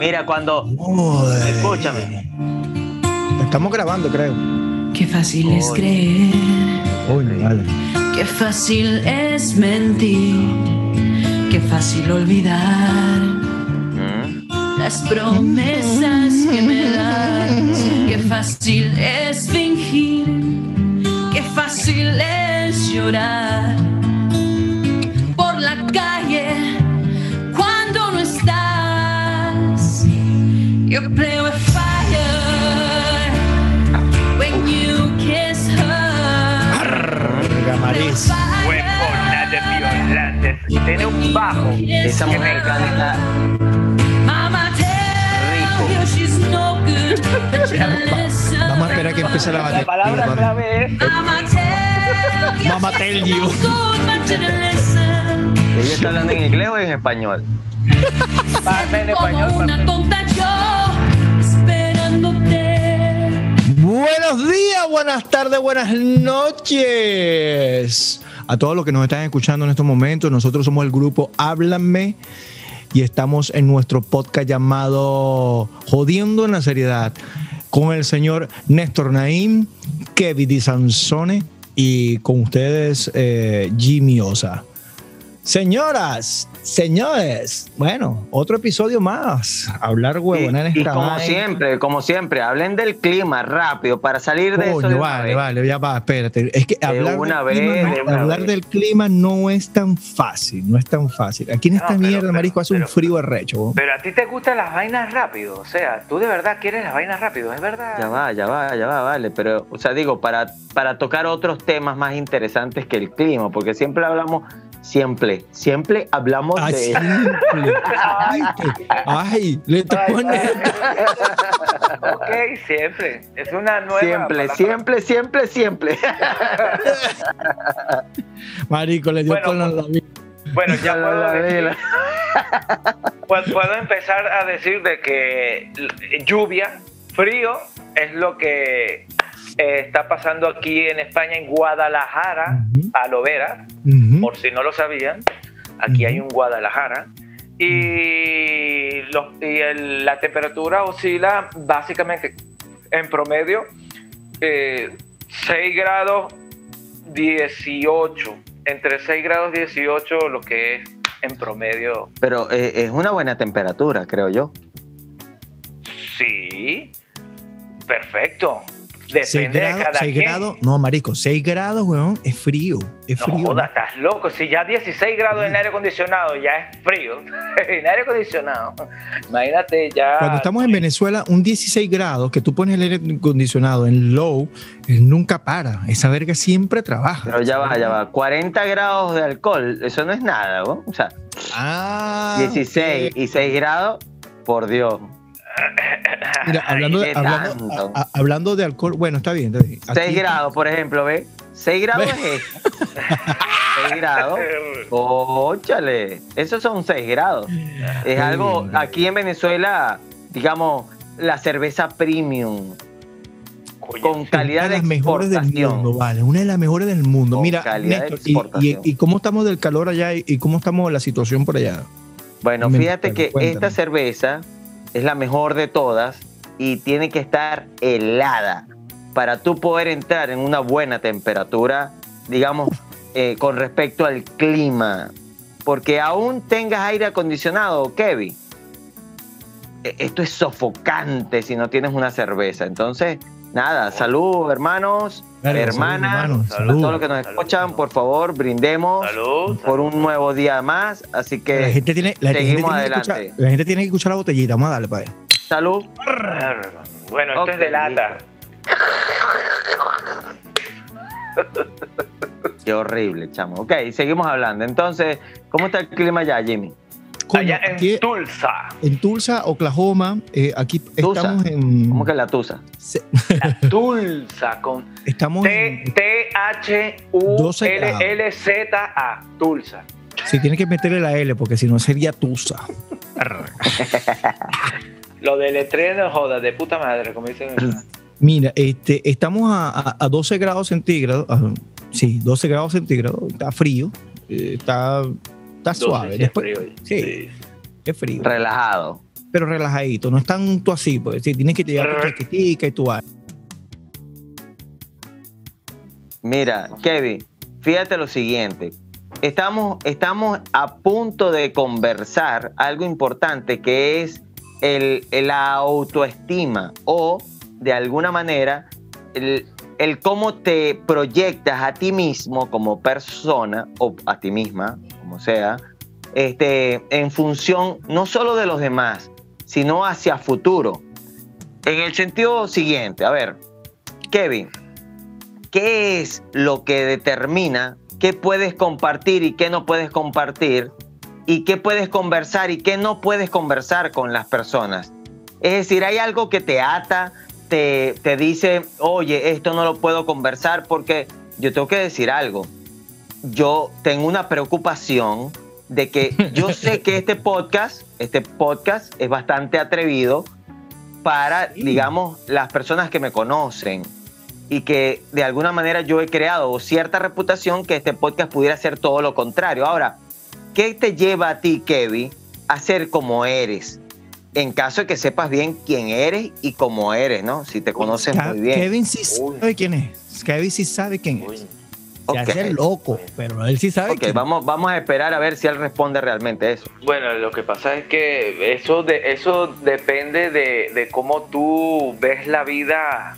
Mira, cuando. Escúchame. Estamos grabando, creo. Qué fácil es creer, Uy, vale. qué fácil es mentir, qué fácil olvidar ¿Mm? las promesas que me das, qué fácil es fingir, qué fácil es llorar Huevonas de violantes. Tiene un bajo. Esa mujer canta. Mama tell Rico. you she's no good, but you listen. Vamos a esperar que empiece la La batería. palabra clave es Mama tell you. ¿Ella está hablando en inglés o en español? parte en español. Buenos días, buenas tardes, buenas noches. A todos los que nos están escuchando en estos momentos, nosotros somos el grupo Háblame y estamos en nuestro podcast llamado Jodiendo en la Seriedad con el señor Néstor Naim, Kevin Di Sansone y con ustedes eh, Jimmy Osa. Señoras, señores, bueno, otro episodio más. Hablar huevonadas y, y esta como vaina. siempre, como siempre, hablen del clima rápido para salir de eso. Coño, de una vale, vale, ya va, espérate. Es que hablar, una del, clima, vez, no- de una hablar vez. del clima no es tan fácil, no es tan fácil. Aquí en esta No, pero- mierda, pero- marisco, hace un frío arrecho. Pero a ti te gustan las vainas rápido. O sea, tú de verdad quieres las vainas rápido, es verdad. Ya va, ya va, ya va, vale. Pero, o sea, digo, para, para tocar otros temas más interesantes que el clima, porque siempre hablamos, siempre, siempre hablamos Ay, de. simple. Ay, le te Ay, pones. Ok, siempre. Es una nueva. Siempre, palabra. siempre, siempre, siempre. Marico, le dio Bueno, con la la- Bueno, ya La- puedo, la- decir- la- pu- puedo empezar a decir de que lluvia, frío, es lo que eh, está pasando aquí en España, en Guadalajara, Ujú. a lo vera. Ujú. por si no lo sabían, aquí hay un Guadalajara. Y, los- y el- la temperatura oscila básicamente en promedio eh, 6 grados 18. Entre 6 grados 18 lo que es en promedio. Pero eh, es una buena temperatura, creo yo. Sí, perfecto. 6 Depende de grados, cada seis quien. grados, no, marico, 6 grados, weón, es frío, es No frío. jodas, estás loco. Si ya 16 grados en aire acondicionado ya es frío. en aire acondicionado. Imagínate ya. Cuando estamos en Venezuela, un 16 grados que tú pones el aire acondicionado en low, él nunca para. Esa verga siempre trabaja. Pero ya va, ya va. 40 grados de alcohol, eso no es nada, ¿no? O sea, Ah, 16 y 6 grados, por Dios. Mira, hablando de, hablando, tanto. a- a- hablando de alcohol, bueno, está bien. Está bien. 6 Aquí- grados, por ejemplo, ¿ves? 6 grados Ve. es esto. 6 grados. Óchale, esos son 6 grados. Es algo, aquí en Venezuela, digamos, la cerveza premium, con Una calidad de de las mejores del mundo, vale. Una de las mejores del mundo. Con Mira, Néstor, y- y, exportación. y cómo estamos del calor allá y, y cómo estamos la situación por allá? Bueno, Me- fíjate que cuéntame. esta cerveza es la mejor de todas y tiene que estar helada para tú poder entrar en una buena temperatura, digamos, eh, con respecto al clima. Porque aún tengas aire acondicionado, Kevin, eh, esto es sofocante si no tienes una cerveza. Entonces, nada, salud, hermanos, hermanas, salud, hermano, salud. salud. todos los que nos Salud. escuchan, por favor, brindemos Salud. por un nuevo día más. Así La que, gente tiene, la gente seguimos tiene que adelante. escuchar, la gente tiene que escuchar la botellita. Vamos a darle para allá. salud. Bueno, esto es de lata. Qué horrible, chamo. Ok, seguimos hablando. Entonces, ¿cómo está el clima allá, Jimmy? Allá en aquí Tulsa. en Tulsa, Oklahoma, eh, aquí Tulsa. estamos en. ¿Cómo que la tusa? se- Tulsa con Estamos T en. T H U 12 L. L Z A. Tulsa. Si tienes que meterle la L, porque si no sería Tusa. Lo del estreno, joda, de puta madre, como dicen. Mira, este, estamos a, a- a 12 grados centígrados. ah, sí, 12 grados centígrados. Está frío. eh, está, está suave. Sí, es Después, frío. sí. es frío. Relajado. pero relajadito, no es tanto así, porque si tienes que llevar tu chaquetica y tu. Mira, Kevin, fíjate lo siguiente. Estamos, estamos a punto de conversar algo importante que es el, el- la autoestima o, de alguna manera, el, el cómo te proyectas a ti mismo como persona o a ti misma, como sea, este, en función no solo de los demás, sino hacia futuro. En el sentido siguiente, a ver, Kevin, ¿qué es lo que determina qué puedes compartir y qué no puedes compartir? ¿Y qué puedes conversar y qué no puedes conversar con las personas? Es decir, hay algo que te ata, te, te dice, oye, esto no lo puedo conversar porque yo tengo que decir algo. Yo tengo una preocupación de que yo sé que este podcast, este podcast es bastante atrevido para, digamos, las personas que me conocen y que de alguna manera yo he creado cierta reputación que este podcast pudiera ser todo lo contrario. Ahora, ¿qué te lleva a ti, Kevin, a ser como eres? En caso de que sepas bien quién eres y cómo eres, ¿no? Si te conoces Ke- muy bien. Kevin sí Uy. sabe quién es. Kevin sí sabe quién es. Se Ok. hace loco, pero él sí sabe Ok, quién es. vamos, vamos a esperar a ver si él responde realmente eso. Bueno, lo que pasa es que eso, de, eso depende de, de cómo tú ves la vida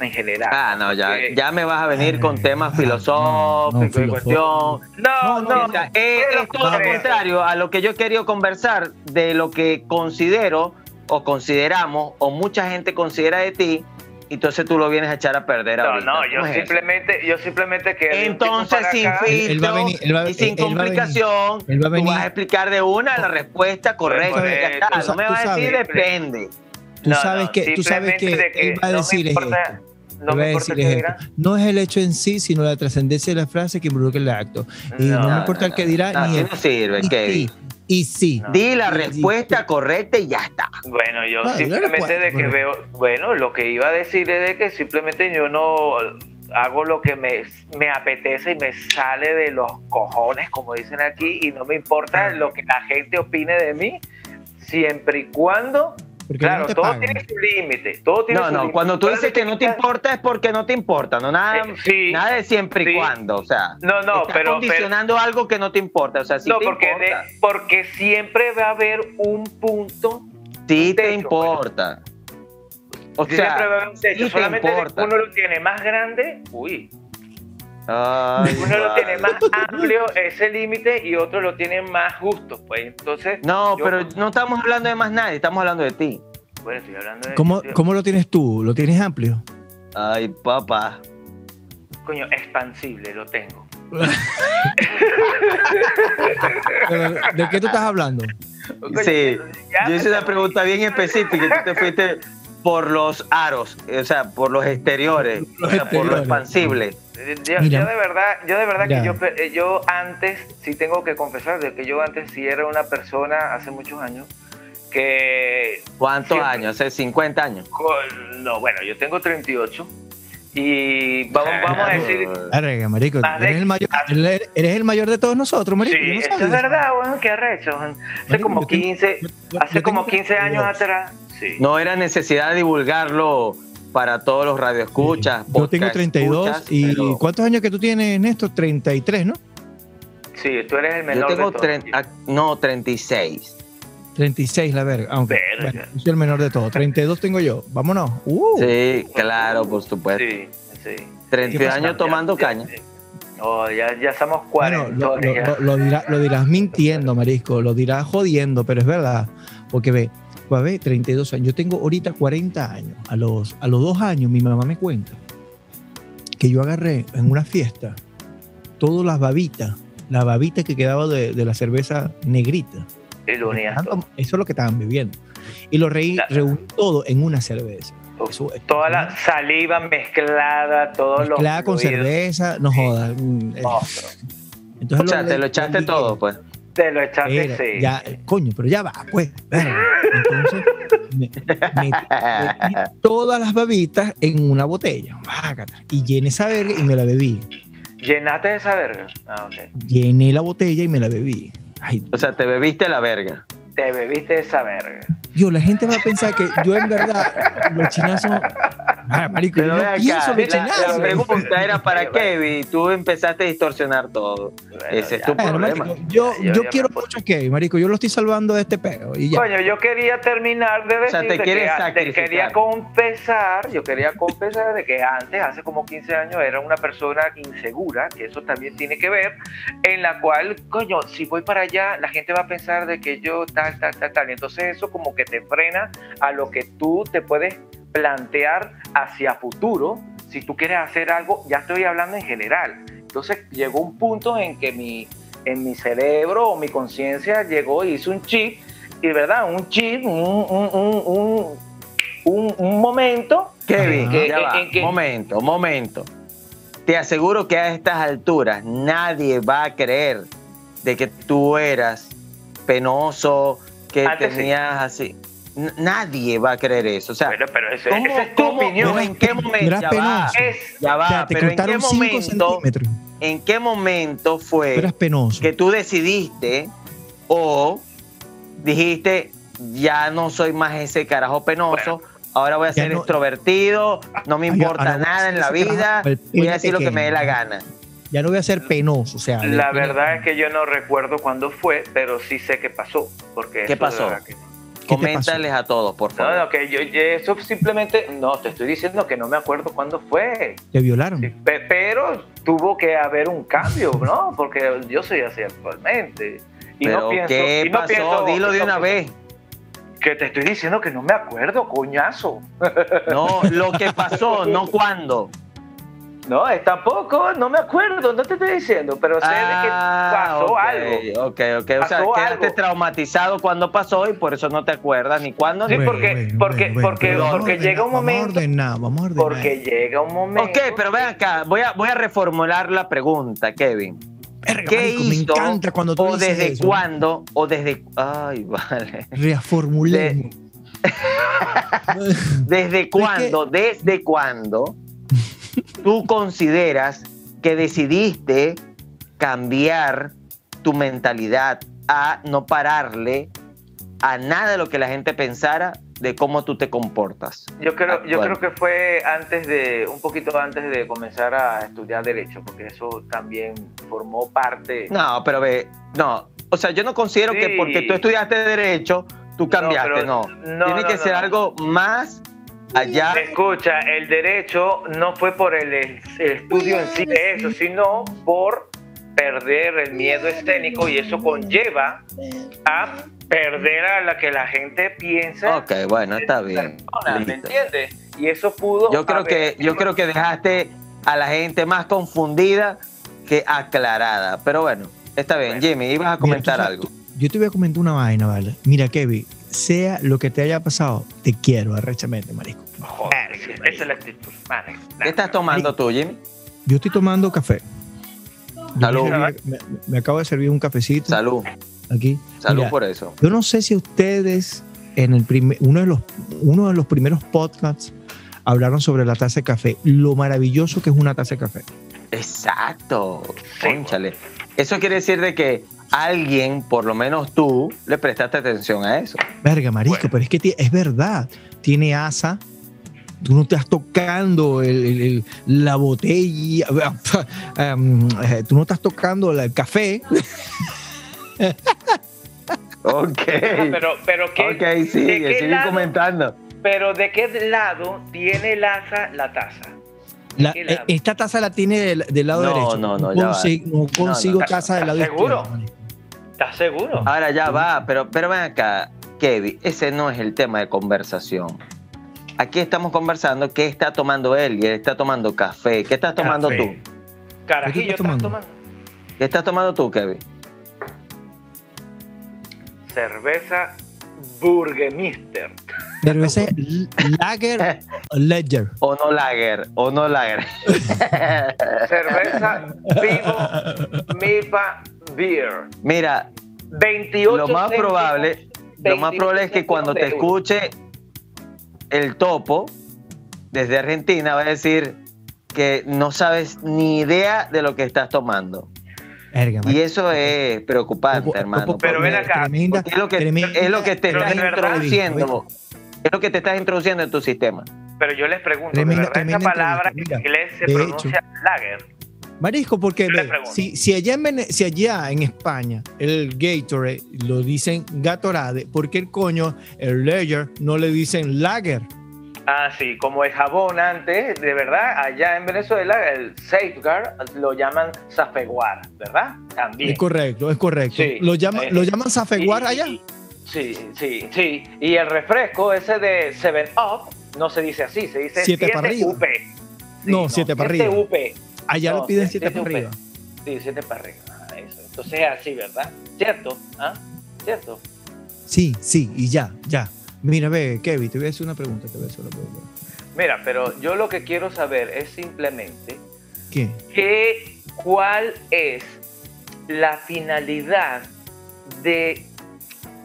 en general. Ah, no, ya, Porque- ya me vas a venir con temas filosóficos no, no, y cuestión. No, No, O sea, eh, es todo lo contrario a lo que yo he querido conversar de lo que considero o consideramos o mucha gente considera de ti, entonces tú lo vienes a echar a perder No, ahorita. no, ¿Cómo yo es eso? simplemente, yo simplemente que Entonces, sin filtro y sin él- él va a venir. complicación, Él va a tú vas a explicar de una la respuesta correcta. Ya está. eso, No me vas a decir sabes. depende. Tú No, sabes no, que, tú sabes que, simplemente de que él va a decir es importa-. No me importa qué. No es el hecho en sí, sino la trascendencia de la frase que involucra el acto. Y no, No, me importa el que dirá, No, ni el no sirve, y Kevin. sí, y sí. No. Di la y- respuesta correcta y ya está. Bueno, yo Ah, no simplemente de que veo, bueno, lo que iba a decir es de que simplemente yo no hago lo que me, me apetece y me sale de los cojones, como dicen aquí, y no me Ah. importa lo que la gente opine de mí, siempre y cuando, Porque claro, no te todo pagan. tiene su límite, todo tiene No, su no, límite. cuando tú dices que no te importa es porque no te importa, no nada, Eh, sí, nada de siempre y sí. cuando, o sea, No, no, estás pero- condicionando algo que no te importa, o sea, si no, te porque, importa, de- porque siempre va a haber un punto, sí te techo, importa. O siempre va a sea, haber un techo, sí te solamente importa. uno lo tiene más grande, uy, ay, uno lo tiene más amplio ese límite y otro lo tiene más justo, pues entonces, No, yo- pero no estamos hablando de más nadie, estamos hablando de ti. bueno, estoy hablando de ¿Cómo, ¿Cómo lo tienes tú? ¿Lo tienes amplio? Ay, papá. coño, expansible lo tengo. ¿De qué tú estás hablando? Coño, Sí, yo hice una pregunta bien específica y tú te fuiste por los aros, o sea, por los exteriores, Los o sea, por lo expansible. Yo, Mira. yo de verdad, yo de verdad que yo, pe- eh, yo antes, sí tengo que confesar de que yo antes sí era una persona hace muchos años que ¿Cuántos Siempre. años? ¿Hace 50 años? con- no, bueno, yo tengo 38 y vamos, vamos a decir Arrega, marico. De- Eres el, mayor, eres eres el mayor de todos nosotros, marico. Sí, no eso es verdad, weón, qué arrecho. Hace Marico, como yo tengo- 15, yo- yo- hace yo como tengo 15 años 32. atrás. Sí. No era necesidad de divulgarlo para todos los radioescuchas. Yo tengo podcast 32 escuchas, y pero ¿cuántos años que tú tienes, Néstor? 33, ¿no? Sí, tú eres el Yo menor tengo de todos. tre- ah, no, 36. 36, la verga. Aunque, Verga. bueno, yo soy el menor de todos. 32 tengo yo. Vámonos. Uh, Sí, claro, por supuesto. Sí, sí. 32 ¿Qué pasa? años tomando Ya- caña. ya- Oh, ya, ya somos Bueno, 40. lo, lo- lo- lo dirá- lo dirás mintiendo, Marisco, lo dirás jodiendo, pero es verdad. Porque ve, ve, 32 años. Yo tengo ahorita 40 años. A los, a los dos años mi mamá me cuenta que yo agarré en una fiesta todas las babitas, la babita que quedaba de, de la cerveza negrita. Eso es lo que estaban bebiendo. Y lo reí, reuní todo en una cerveza. Eso- Toda la saliva mezclada, todos los. Mezclada con fluidos. cerveza, no jodas. mm, eh, Monstruo. Entonces O sea, te lo echaste todo, pues. Te lo echaste, Era, sí. ya, coño, pero ya va, pues. Entonces, me- metí, metí todas las babitas en una botella. Y llené esa verga y me la bebí. ¿Llenaste esa verga? Ah, ok. Llené la botella y me la bebí. Ay, O sea, te bebiste la verga. Te bebiste esa verga. Yo, la gente va a pensar que yo en verdad, los chinazos. Ah, marico, yo no acá, pienso los la, chinazos. la pregunta era para Kevin. Tú empezaste a distorsionar todo. Ese es tu Bueno, problema. marico, yo, Yo yo ya quiero mucho a Kevin, marico. Yo lo estoy salvando de este peo. Y ya. Coño, yo quería terminar de O sea, decir te quieres que, te quería confesar, yo quería confesar de que antes, hace como 15 años, era una persona insegura, que eso también tiene que ver, en la cual, coño, si voy para allá, la gente va a pensar de que yo tal, tal, tal, tal. Entonces eso como que te frena a lo que tú te puedes plantear hacia futuro. Si tú quieres hacer algo, ya estoy hablando en general. Entonces llegó un punto en que mi, en mi cerebro o mi conciencia llegó y hizo un chip, y verdad, un chip, un, un, un, un, momento. Kevin, que- ya va. en que- momento, momento. Te aseguro que a estas alturas nadie va a creer de que tú eras penoso, que Antes sí. tenías así. N- nadie va a creer eso. O sea, Pero, pero ¿cómo- esa es tu cómo- opinión. ¿en qué momento? Ya va. Es, ya va, te pero ¿en qué cortaron 5 momento, en qué momento fue que tú decidiste o dijiste, ya no soy más ese carajo penoso, ahora voy a Ya ser no- extrovertido, no me importa nada en la vida, voy a decir lo que me dé la gana. Ya no voy a ser penoso. O sea, de- la verdad es que yo no recuerdo cuándo fue, pero sí sé qué pasó. Porque ¿Qué pasó? que- ¿Qué te Coméntales a todos, por favor. No, no, que yo, yo- eso simplemente, no, te estoy diciendo que no me acuerdo cuándo fue. te violaron. Sí, pe- pero tuvo que haber un cambio, ¿no? Porque yo soy así actualmente. Y Pero no pienso, ¿qué y no pasó? pienso- Dilo de una pienso- vez. Que te estoy diciendo que no me acuerdo, coñazo. No, lo que pasó, no cuándo. No, tampoco, no me acuerdo, no te estoy diciendo, pero sé de que pasó ok, algo. Ok, ok. O sea, Pasó quedaste algo. traumatizado cuando pasó y por eso no te acuerdas ni cuándo Sí, porque- bueno, porque- bueno, bueno, porque- vamos porque ordenar, llega un Vamos momento- a ordenar, vamos a ordenar. Porque llega un momento. Ok, pero ven acá, voy a, voy a reformular la pregunta, Kevin. Verga, ¿Qué marico, me hizo? encanta cuando tú ¿O dices desde eso. cuándo? ¿O desde.? Ay, vale. Reformulemos. ¿Desde cuándo? ¿Desde cuándo tú consideras que decidiste cambiar tu mentalidad a no pararle a nada de lo que la gente pensara de cómo tú te comportas? Yo creo, yo creo que fue antes de, un poquito antes de comenzar a estudiar Derecho, porque eso también formó parte. No, pero ve, no. O sea, yo no considero que porque tú estudiaste Derecho, tú cambiaste, pero- no. no, Tiene no, que ser algo más allá. Escucha, el derecho no fue por el, el estudio en sí de eso, sino por perder el miedo escénico y eso conlleva a perder a la que la gente piensa. Ok, bueno, está bien. persona, ¿Me entiendes? Y eso pudo. Yo creo que, yo creo que dejaste a la gente más confundida que aclarada. Pero bueno, está bien. Bueno. Jimmy, ibas a comentar Mira, tú algo. Yo te voy a comentar una vaina, ¿vale? Mira, Kevin, sea lo que te haya pasado, te quiero arrechamente, marico. Joder, esa es la actitud. Vale, ¿Qué estás tomando tú, Jimmy? Yo estoy tomando café. Salud. Me, me- me acabo de servir un cafecito Salud. aquí. Salud Mira, por eso. Yo no sé si ustedes en el primer, uno de los uno de los primeros podcasts hablaron sobre la taza de café, lo maravilloso que es una taza de café. Exacto. Sí. Cónchale. Eso quiere decir de que alguien, por lo menos tú, le prestaste atención a eso. Verga, marico, Bueno. pero es que ti- es verdad. Tiene asa. Tú no estás tocando el- el- el- la botella. em, eh, tú no estás tocando el café. Ok. Pero, pero ¿qué, Ok, de sigue, qué sigue lado- comentando. Pero ¿de qué lado tiene el asa la taza? La- eh, esta taza la tiene del, del lado No, derecho. no, no, va. consigo, no consigo no. taza del lado ¿Seguro? izquierdo. marico. ¿Estás seguro? Ahora ya va, pero, pero ven acá, Kevin, ese no es el tema de conversación. Aquí estamos conversando qué está tomando él y él está tomando café. ¿Qué estás tomando Café. tú? Carajillo, ¿Qué estás ¿estás tomando? tomando? ¿Qué estás tomando tú, Kevin? Cerveza Burgemister. Cerveza Lager Ledger. O no lager, o no lager. Cerveza Vivo Milpa Beer. Mira, 28 lo más céntimos, probable, lo más 28 probable es que cuando te escuche el topo desde Argentina va a decir que no sabes ni idea de lo que estás tomando. Y eso es preocupante, hermano. Pero ven acá, tremenda- es lo que, tremenda- es lo que te estás introduciendo. Es lo que te estás introduciendo en tu sistema. Pero yo les pregunto, Tremenda- ¿de verdad esa palabra en inglés se de pronuncia lager? Marisco, porque si, si, allá en, si allá en España el Gatorade lo dicen Gatorade, ¿por qué el coño, el Lager, no le dicen Lager? Ah, sí, como el jabón antes, de verdad, allá en Venezuela el safeguard lo llaman safeguar, ¿verdad? También. Es correcto, es correcto. Sí. ¿Lo, llaman, Eh, ¿Lo llaman Safeguar Y- allá? Sí, sí, sí. Y el refresco ese de 7-Up no se dice así, se dice Siete para arriba. 7UP. Sí, No, siete para arriba. 7UP. Allá No, lo piden siete 7 para arriba. Sí, 7 para arriba. Ah, eso. Entonces es así, ¿verdad? ¿Cierto? ¿Ah? ¿Cierto? Sí, sí, y ya, ya. Mira, ve, Kevin, te voy a hacer una pregunta. Te voy a hacer una pregunta. Mira, pero yo lo que quiero saber es simplemente ¿Qué? que, cuál es la finalidad de,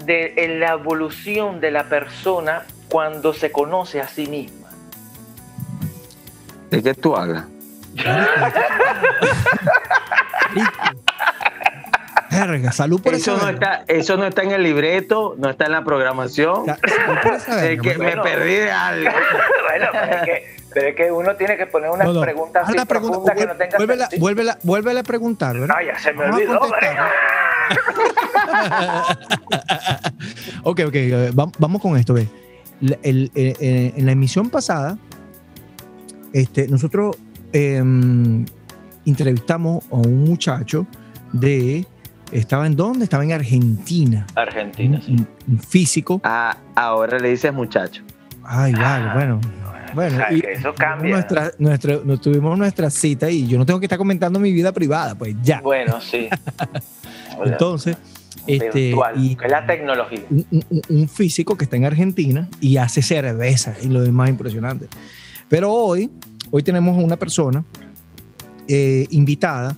de en la evolución de la persona cuando se conoce a sí misma. ¿De qué tú hablas? Verga, salud por Eso esa no, verga. está, eso no está en el libreto, no está en la programación. Es que me perdí de algo. bueno, pero es, que, pero es que uno tiene que poner unas No, no. preguntas Haz así la pregunta, profundas que no tengan vuélvela, sentido. vuélvela, vuélvela a preguntar, ¿verdad? Ay, ya se me Vamos olvidó. ok, ok, va- vamos con esto. Ve. El- eh, en la emisión pasada, este, nosotros em, entrevistamos a un muchacho de. ¿Estaba en dónde? Estaba en Argentina. Argentina, sí. Un, físico. Ah, ahora le dices muchacho. Ay, vale, bueno. Bueno, O sea, y que eso cambia. Nuestra, nuestra, nos tuvimos nuestra cita y yo no tengo que estar comentando mi vida privada, pues ya. Bueno, sí. Entonces, este, Virtual, y que es la tecnología. un, un- un físico que está en Argentina y hace cerveza y lo demás impresionante. Pero hoy, hoy tenemos una persona eh, invitada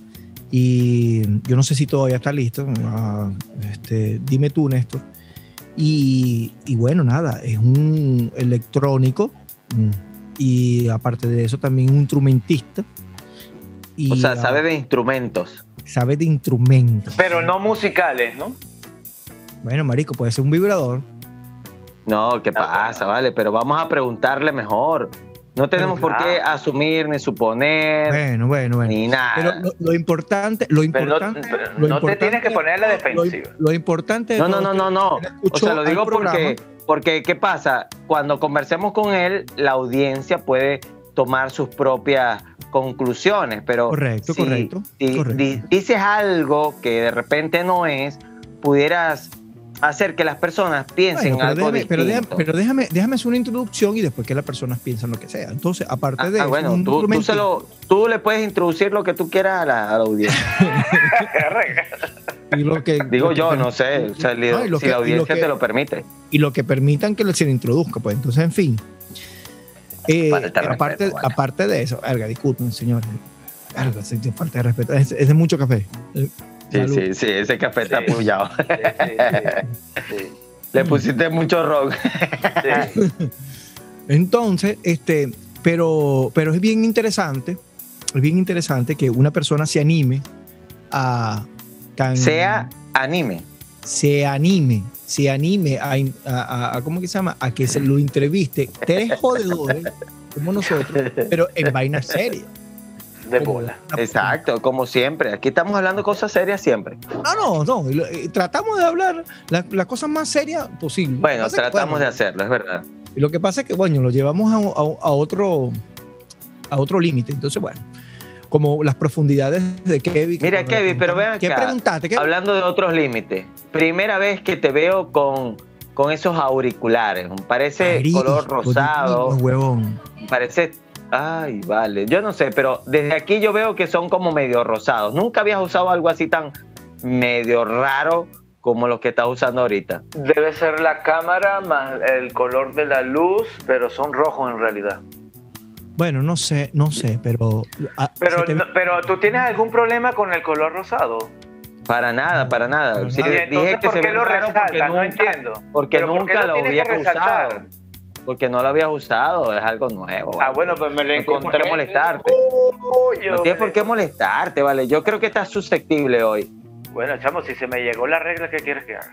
y yo no sé si todavía está listo. ah, este, dime tú, Néstor. Y, y bueno, nada, es un electrónico mm, y aparte de eso también un instrumentista. Y, O sea, sabe de instrumentos. sabe de instrumentos. Pero no musicales, ¿no? Bueno, marico, puede ser un vibrador. No, ¿qué Ah, pasa? Vale, pero vamos a preguntarle mejor. No tenemos por qué asumir ni suponer Bueno, bueno, bueno. ni nada. Pero lo, lo importante, lo Pero no, importante, pero lo no te importante- tienes que poner la lo- defensiva. Lo, importante de No, no, no, no, no. O sea, lo digo porque, porque, ¿qué pasa? Cuando conversemos con él, la audiencia puede tomar sus propias conclusiones, pero Correcto, si- correcto, si correcto. di- dices algo que de repente no es, pudieras hacer que las personas piensen Bueno, pero, algo déjame, pero, déjame, pero déjame, déjame hacer una introducción y después que las personas piensan lo que sea. Entonces, aparte Ah, de ah, bueno, tú, tú, instrumentista- se lo- tú le puedes introducir lo que tú quieras a la, a la audiencia. y lo que- Digo lo yo, no sé, o sea, li- No, y lo si que- la lo audiencia te lo permite. y lo que permitan que se le introduzca, pues. Entonces, en fin. Eh, Falta de aparte, respeto, vale. aparte de eso, alga, disculpen, señores. Sí, falta de respeto. Es, es de mucho café. Sí, sí, sí, ese café está Sí. apoyado. Sí, sí, sí, Le pusiste mucho rock. Entonces, este, pero, pero es bien interesante, es bien interesante que una persona se anime a tan- Sea anime. se anime, se anime a, a- a- a- ¿cómo que se llama? A que se lo entreviste tres jodedores como nosotros, pero en vainas serias. De bola. la- Exacto, como siempre. Aquí estamos hablando de cosas serias siempre. No, no, no. y tratamos de hablar las las cosas más serias posible. Bueno, que tratamos de hacerlo, es verdad. Y lo que pasa es que, bueno, lo llevamos a, a- a otro a otro límite. Entonces, bueno, como las profundidades de Kevin. que Mira, Kevin, pero ven ¿Qué preguntaste? ¿Qué- Hablando de otros límites. Primera vez que te veo con, con esos auriculares. Parece color rosado. huevón. Parece. Ay, vale. Yo no sé, pero desde aquí yo veo que son como medio rosados. Nunca habías usado algo así tan medio raro como los que estás usando ahorita. Debe ser la cámara más el color de la luz, pero son rojos en realidad. Bueno, no sé, no sé, pero. ah, Pero, se te- no- pero tú tienes algún problema con el color rosado. Para nada, para nada. Sí, entonces, dije que ¿por se qué ve lo resaltas? No entiendo. Porque ¿Pero por qué nunca lo lo había usado. Porque no lo habías usado, es algo nuevo. Ah, bueno, pues me lo No tiene por qué encontré. molestarte. No tienes por qué molestarte, ¿vale? Yo creo que estás susceptible hoy. Bueno, chamo, si se me llegó la regla, ¿qué quieres que haga?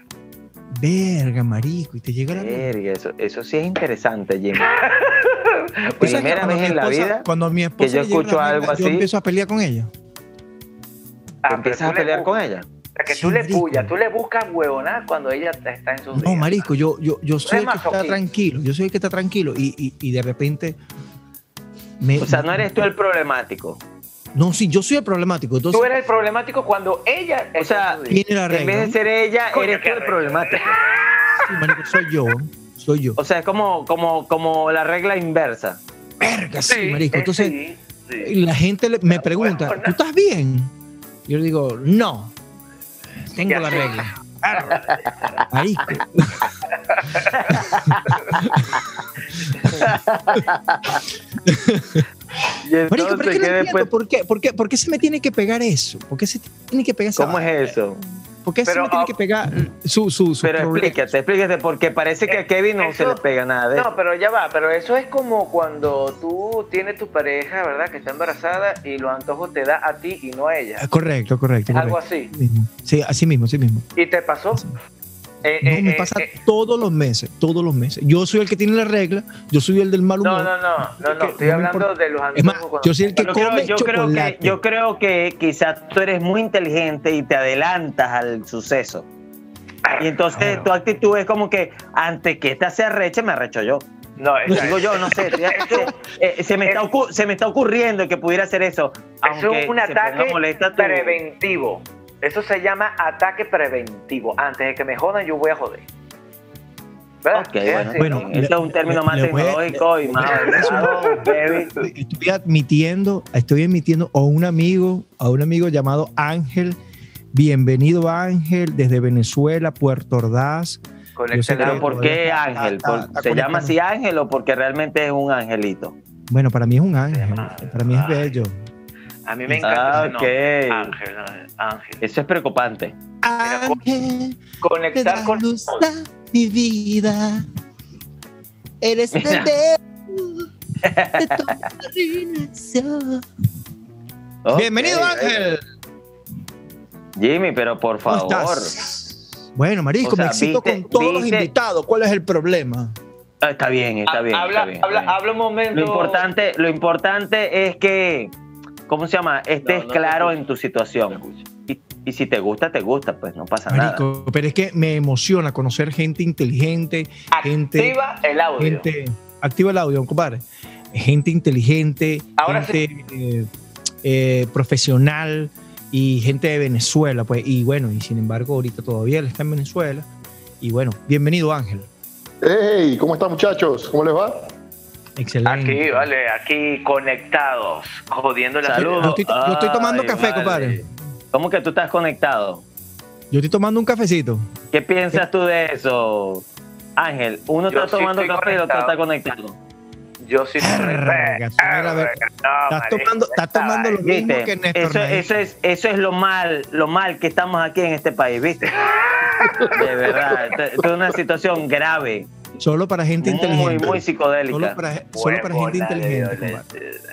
Verga, marico, y te llega la Verga, eso, eso sí es interesante, Jimmy. ¿Tú sabes que Primera vez en la vida Cuando mi esposa yo le llega escucho algo Yo así. empiezo a pelear con ella. Ah, empiezas a le pelear con ella. O sea, que Sí, tú le marico. puyas, tú le buscas huevona cuando ella está en sus No, días. marico, yo, yo, yo soy el que está tranquilo. Yo soy el que está tranquilo y, y, y de repente. Me, O sea, no eres tú el problemático. No, sí, yo soy el problemático. Entonces, Tú eres el problemático cuando ella O sea, en sus días. tiene la En vez de ser ella, Coño, eres tú el problemático. Sí, marico, soy yo. Soy yo. O sea, es como, como, como la regla inversa. Verga, sí, Sí, marico. eh, Entonces, sí, sí. la gente me pregunta, bueno, ¿tú estás bien? Yo le digo, no. Tengo la regla. Y Marico, pero es que no ¿qué entiendo después? por qué, por, qué, por qué se me tiene que pegar eso. ¿Por qué se tiene que pegar ¿Cómo es eso? ¿Por qué se Pero, me tiene ah, que pegar su, su, su Pero problema? explícate, explícate, porque parece que a Eh, Kevin no se eso- le pega nada de No, eso. pero ya va, pero eso es como cuando tú tienes tu pareja, ¿verdad? Que está embarazada y los antojos te da a ti y no a ella. Correcto, correcto. Algo así. Sí, así mismo, así mismo. ¿Y te pasó? Eh, No, eh, me eh, pasa eh, todos los meses, todos los meses. Yo soy el que tiene la regla, yo soy el del mal humor. no, no, no, no, no, estoy no hablando de los. Es más, cuando- yo soy el que Yo creo, come yo, creo chocolate. que, yo creo que quizás tú eres muy inteligente y te adelantas al suceso. Y entonces Claro. tu actitud es como que antes que esta se arreche, me arrecho yo. No, digo yo, no sé. eh, se, me está ocu- se me está ocurriendo que pudiera hacer eso. Eso Aunque es un ataque tu- preventivo. Eso se llama ataque preventivo. Antes de que me jodan, yo voy a joder. ¿Verdad? Ok, Es bueno. Eso es un término le- más le tecnológico y más. Estoy admitiendo, estoy admitiendo a un amigo, a un amigo llamado Ángel. Bienvenido Ángel desde Venezuela, Puerto Ordaz. Este Pero. ¿por qué Ángel? está- ¿Por- está ¿Se llama así Ángel o porque realmente es un angelito? Bueno, para mí es un ángel, para mí es Ay. bello. A mí me encanta Ah, ese. Ángel, Ángel. Eso es preocupante. Ángel, le Conectar con. luz a mi vida. Eres el dedo de toda relación. Ok. Bienvenido Ángel. Jimmy, pero por ¿Cómo favor. estás? Bueno, Marisco, O sea, me excito viste- con todos los invitados. ¿Cuál es el problema? Ah, Está bien, está bien. habla, está bien, está habla, bien. habla un momento. Lo importante, lo importante es que, ¿cómo se llama? Estés No, claro en tu situación. Y, y si te gusta, te gusta, pues no pasa nada. Marico, pero es que me emociona conocer gente inteligente, gente, Activa el audio. gente, activa el audio, compadre. Gente inteligente, Ahora gente eh, eh, profesional y gente de Venezuela, pues. Y bueno, y sin embargo, ahorita todavía él está en Venezuela. Y bueno, bienvenido Ángel. Hey, ¿cómo están muchachos? ¿Cómo les va? Excelente. Aquí, vale, aquí conectados, jodiendo la Salud. Yo estoy, yo estoy tomando Ay, café, vale. compadre. ¿Cómo que tú estás conectado? Yo estoy tomando un cafecito. ¿Qué piensas tú de eso, Ángel? Uno Yo está tomando café y el otro está conectado. Yo sí mira, ver, No, Estás tomando, estás tomando lo mismo ¿Viste? que Néstor. Eso, eso es, eso es lo mal, lo mal que estamos aquí en este país, ¿viste? De verdad, esto es una situación grave, Solo para gente muy, inteligente. muy psicodélica. Solo para, solo para gente inteligente. violencia.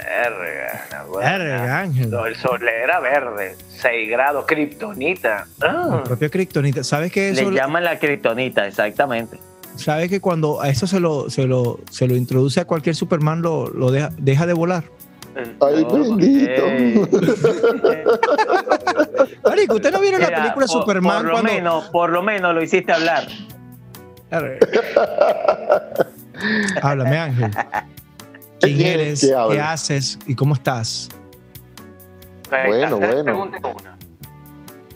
Verga. Verga, Ángel. El sol era verde, 6 grados, kriptonita. Ah. La propia kriptonita. ¿Sabes que eso? Le llaman la kriptonita, exactamente. ¿Sabes que cuando a eso se lo, se lo, se lo introduce a cualquier Superman, lo, lo deja, deja de volar? Ay, bendito. Marico, ¿usted no vieron la película por- Superman por lo cuando... menos, por lo menos lo hiciste hablar. Háblame, Ángel. ¿Quién ¿Quién eres? ¿Qué haces? ¿Y cómo estás? Bueno, bueno.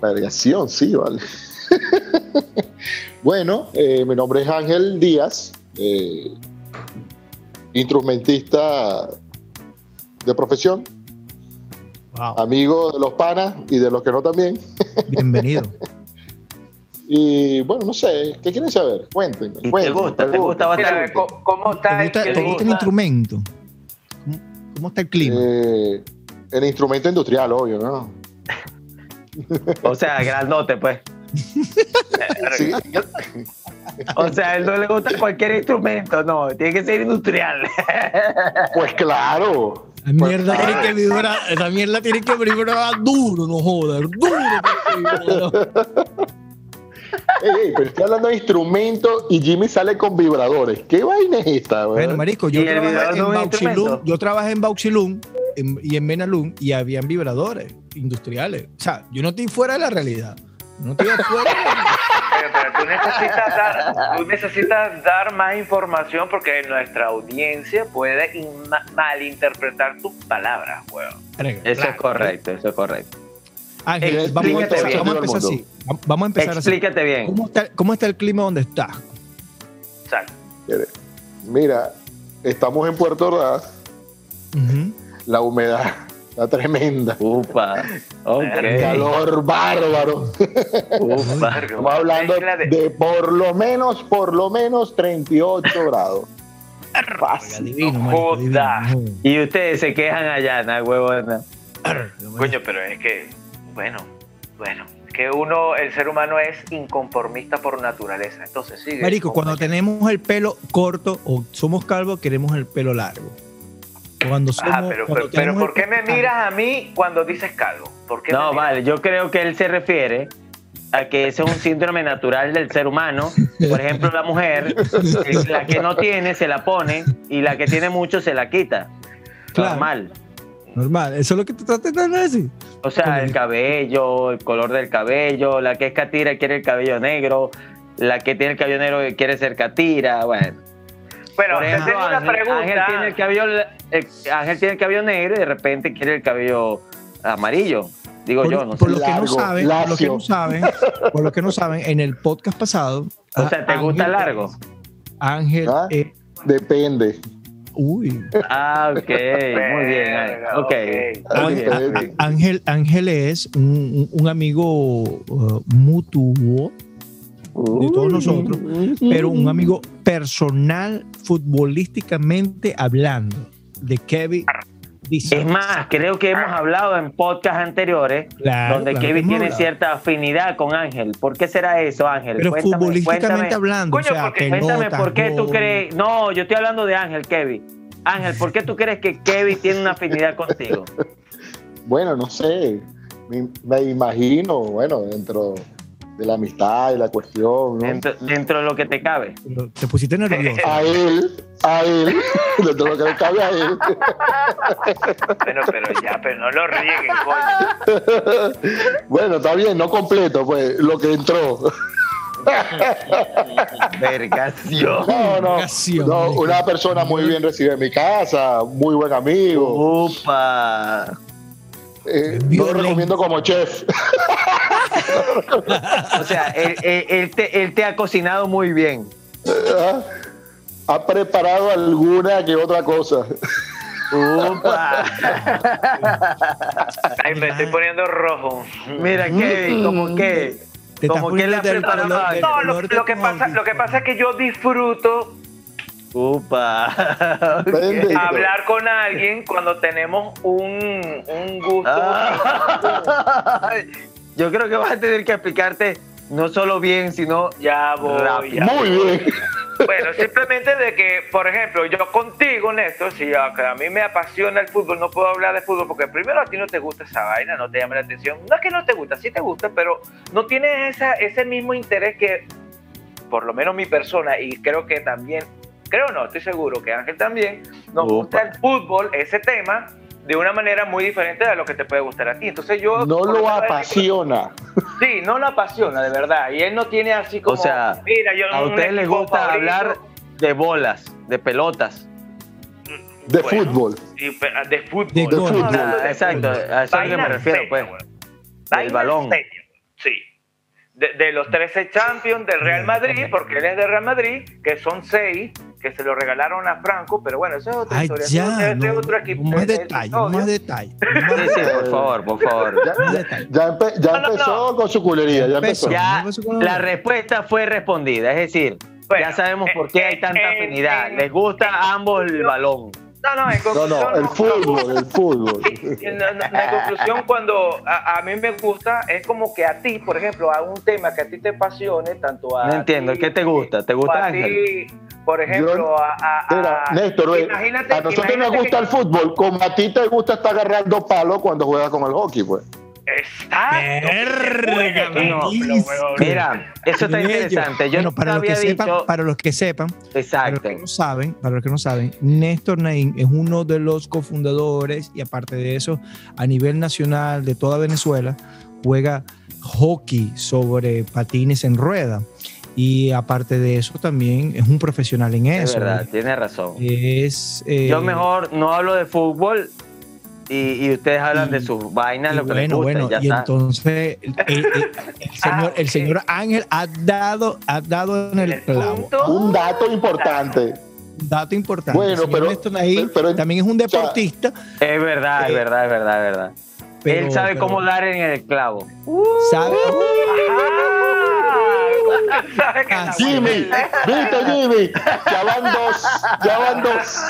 Variación, sí, vale. bueno, eh, mi nombre es Ángel Díaz, eh, instrumentista de profesión, Wow. amigo de los panas y de los que no también. Bienvenido. Y bueno, no sé, ¿qué quieren saber? Cuéntenme. Y te cuéntenme, gusta, te gusta bastante. ¿cómo está ¿Te el gusta, te gusta el instrumento? ¿Cómo, cómo está el clima? Eh, el instrumento industrial, obvio, ¿no? O sea, grandote, pues. Sí, O sea, a él no le gusta cualquier instrumento, no, tiene que ser industrial. pues claro. La mierda tiene que vibrar, esa mierda tiene que vibrar duro, no jodas, duro. Ey, ey, pero estoy hablando de instrumentos y Jimmy sale con vibradores. ¿Qué vaina es esta, güey? Bueno, marico, yo ¿Y el trabajé en no Bauxilum, instrumento? yo trabajé en Bauxilum en- y en Benalum y habían vibradores industriales. O sea, yo no estoy fuera de la realidad. No estoy fuera de la realidad. Pero, pero tú, necesitas dar, tú necesitas dar más información porque nuestra audiencia puede in- ma- malinterpretar tus palabras, weón. Eso es correcto, eso es correcto. Ángel, vamos a empezar, bien. vamos a empezar así. Vamos a empezar así. Explícate bien. ¿Cómo está, ¿Cómo está el clima donde estás? Exacto. Mira, estamos en Puerto Ordaz, la humedad está tremenda. Upa. Ok. Calor bárbaro. Upa. Estamos hablando de- por lo menos, por lo menos 38 grados. Fácil. divino, joda. Y ustedes se quejan allá, na huevona. Coño, pero es que, bueno, bueno, que uno, el ser humano es inconformista por naturaleza. Entonces sigue. Marico, cuando tenemos el pelo corto o somos calvos, queremos el pelo largo. Cuando somos, Ajá, pero, cuando pero, pero ¿por qué me miras a mí cuando dices calvo? ¿Por qué me No, vale, yo creo que él se refiere a que ese es un síndrome natural del ser humano. Por ejemplo, la mujer, eh, la que no tiene se la pone y la que tiene mucho se la quita. Claro. Normal. Normal, eso es lo que te estás tratando de decir. O sea, el cabello, el color del cabello, la que es catira quiere el cabello negro, la que tiene el cabello negro quiere ser catira, bueno. Bueno, Por ejemplo, una Ángel, pregunta. Ángel tiene el cabello, el- Ángel tiene el cabello negro y de repente quiere el cabello amarillo. Digo Por, yo, no por sé. lo que no saben, por lo que no saben, por lo que no saben, en el podcast pasado. O sea, ¿te gusta Ángel- largo? Ángel, ¿Ah? eh, Depende. Uy, Ah, ok, muy bien. Verga, Ok, ok. muy bien. Ángel- es un, un- un amigo uh, mutuo de todos nosotros, pero un amigo personal futbolísticamente hablando de Kevin. Dice, Es más, creo que hemos hablado en podcast anteriores Claro, donde claro Kevin tiene hablado. cierta afinidad con Ángel. ¿Por qué será eso, Ángel? pero Cuéntame, futbolísticamente cuéntame, hablando, Coño, o sea, porque- cuéntame pelotas, por qué tú gol. crees. No, yo estoy hablando de Ángel, Kevin. Ángel, ¿por qué tú crees que Kevin tiene una afinidad contigo? Bueno, no sé. Me, me imagino, bueno, dentro de la amistad y la cuestión, ¿no? Dentro, dentro de lo que te cabe. Te pusiste nervioso. A él, a él, dentro de lo que le cabe a él. Bueno, pero ya, pero no lo rieguen, coño. Bueno, está bien, no completo, pues, lo que entró. Vergación. No, no, una persona muy bien recibida en mi casa, muy buen amigo. Upa. Eh, no lo recomiendo como chef. O sea, él, él- él te, él te ha cocinado muy bien. ¿Ah? ha preparado alguna que otra cosa. Upa. Ay, me estoy poniendo rojo. Mira, Kevin, como que. Como que le ha preparado color- No, lo, lo que pasa, lo que pasa es que yo disfruto Upa. Hablar con alguien cuando tenemos un, un gusto. Ah. Yo creo que vas a tener que explicarte no solo bien, sino Ya voy. Ya Muy voy. bien. Bueno, simplemente de que, por ejemplo, yo contigo, Néstor, si a, a mí me apasiona el fútbol, no puedo hablar de fútbol porque primero a ti no te gusta esa vaina, no te llama la atención. No es que no te gusta, sí te gusta, pero no tienes esa, ese mismo interés que, por lo menos mi persona, y creo que también, creo no, estoy seguro que Ángel también, nos Opa. gusta el fútbol, ese tema, de una manera muy diferente de lo que te puede gustar a ti. Entonces yo... No lo apasiona. Sí, no lo apasiona, de verdad. Y él no tiene así como. O sea, mira, yo a ustedes les gusta favorito. hablar de bolas, de pelotas. De Bueno. fútbol. Sí, pero de fútbol. De Ah, exacto, fútbol. a eso es lo que me refiero, pues. El balón. Sí. De, de los 13 Champions del Real Madrid, porque él es de Real Madrid, que son 6, que se lo regalaron a Franco, pero bueno, eso es otra Ay, historia. ya, Ese es no, otro equipo. más detalle, más detalle. Sí, sí, por favor, por favor. Ya, empe- No, empezó no. con su culería, ya empezó. Ya la respuesta fue respondida, es decir, Bueno, ya sabemos por qué hay tanta eh, afinidad. eh, Les gusta a ambos el balón. No, no, en No, conclusión. no, el fútbol, el fútbol. En, en- en conclusión, cuando a, a mí me gusta, es como que a ti, por ejemplo, a un tema que a ti te apasione, tanto a. No entiendo, ti, ¿qué te gusta? ¿Te gusta a Ángel? ti, por ejemplo, Yo- a, a- Mira, Néstor, imagínate- a nosotros nos imagínate gusta que- el fútbol, como a ti te gusta estar agarrando palo cuando juegas con el hockey, pues. Exacto. Verga. Mira, eso está interesante. Yo Bueno, para los que sepan, para los que sepan, para los que no saben, para los que no saben, Néstor Naín es uno de los cofundadores y aparte de eso, a nivel nacional de toda Venezuela, juega hockey sobre patines en rueda. Y aparte de eso, también es un profesional en Es eso. verdad, tiene razón. Es, eh, Yo mejor no hablo de fútbol y, y ustedes hablan Y- de sus vainas, lo que les bueno, gusta. bueno, y ya y está. entonces el, el- el- el señor, el señor Ángel ha dado, ha dado en el El clavo. punto- Un dato importante. Un dato importante. Bueno, pero- Naín pero- también es un sea, deportista. Es verdad, es Eh, verdad, es verdad, es verdad. pero- Él sabe pero cómo dar en el clavo. sabe- Ah, sabe que. Jimmy, viste Jimmy, ya van dos, ya van dos.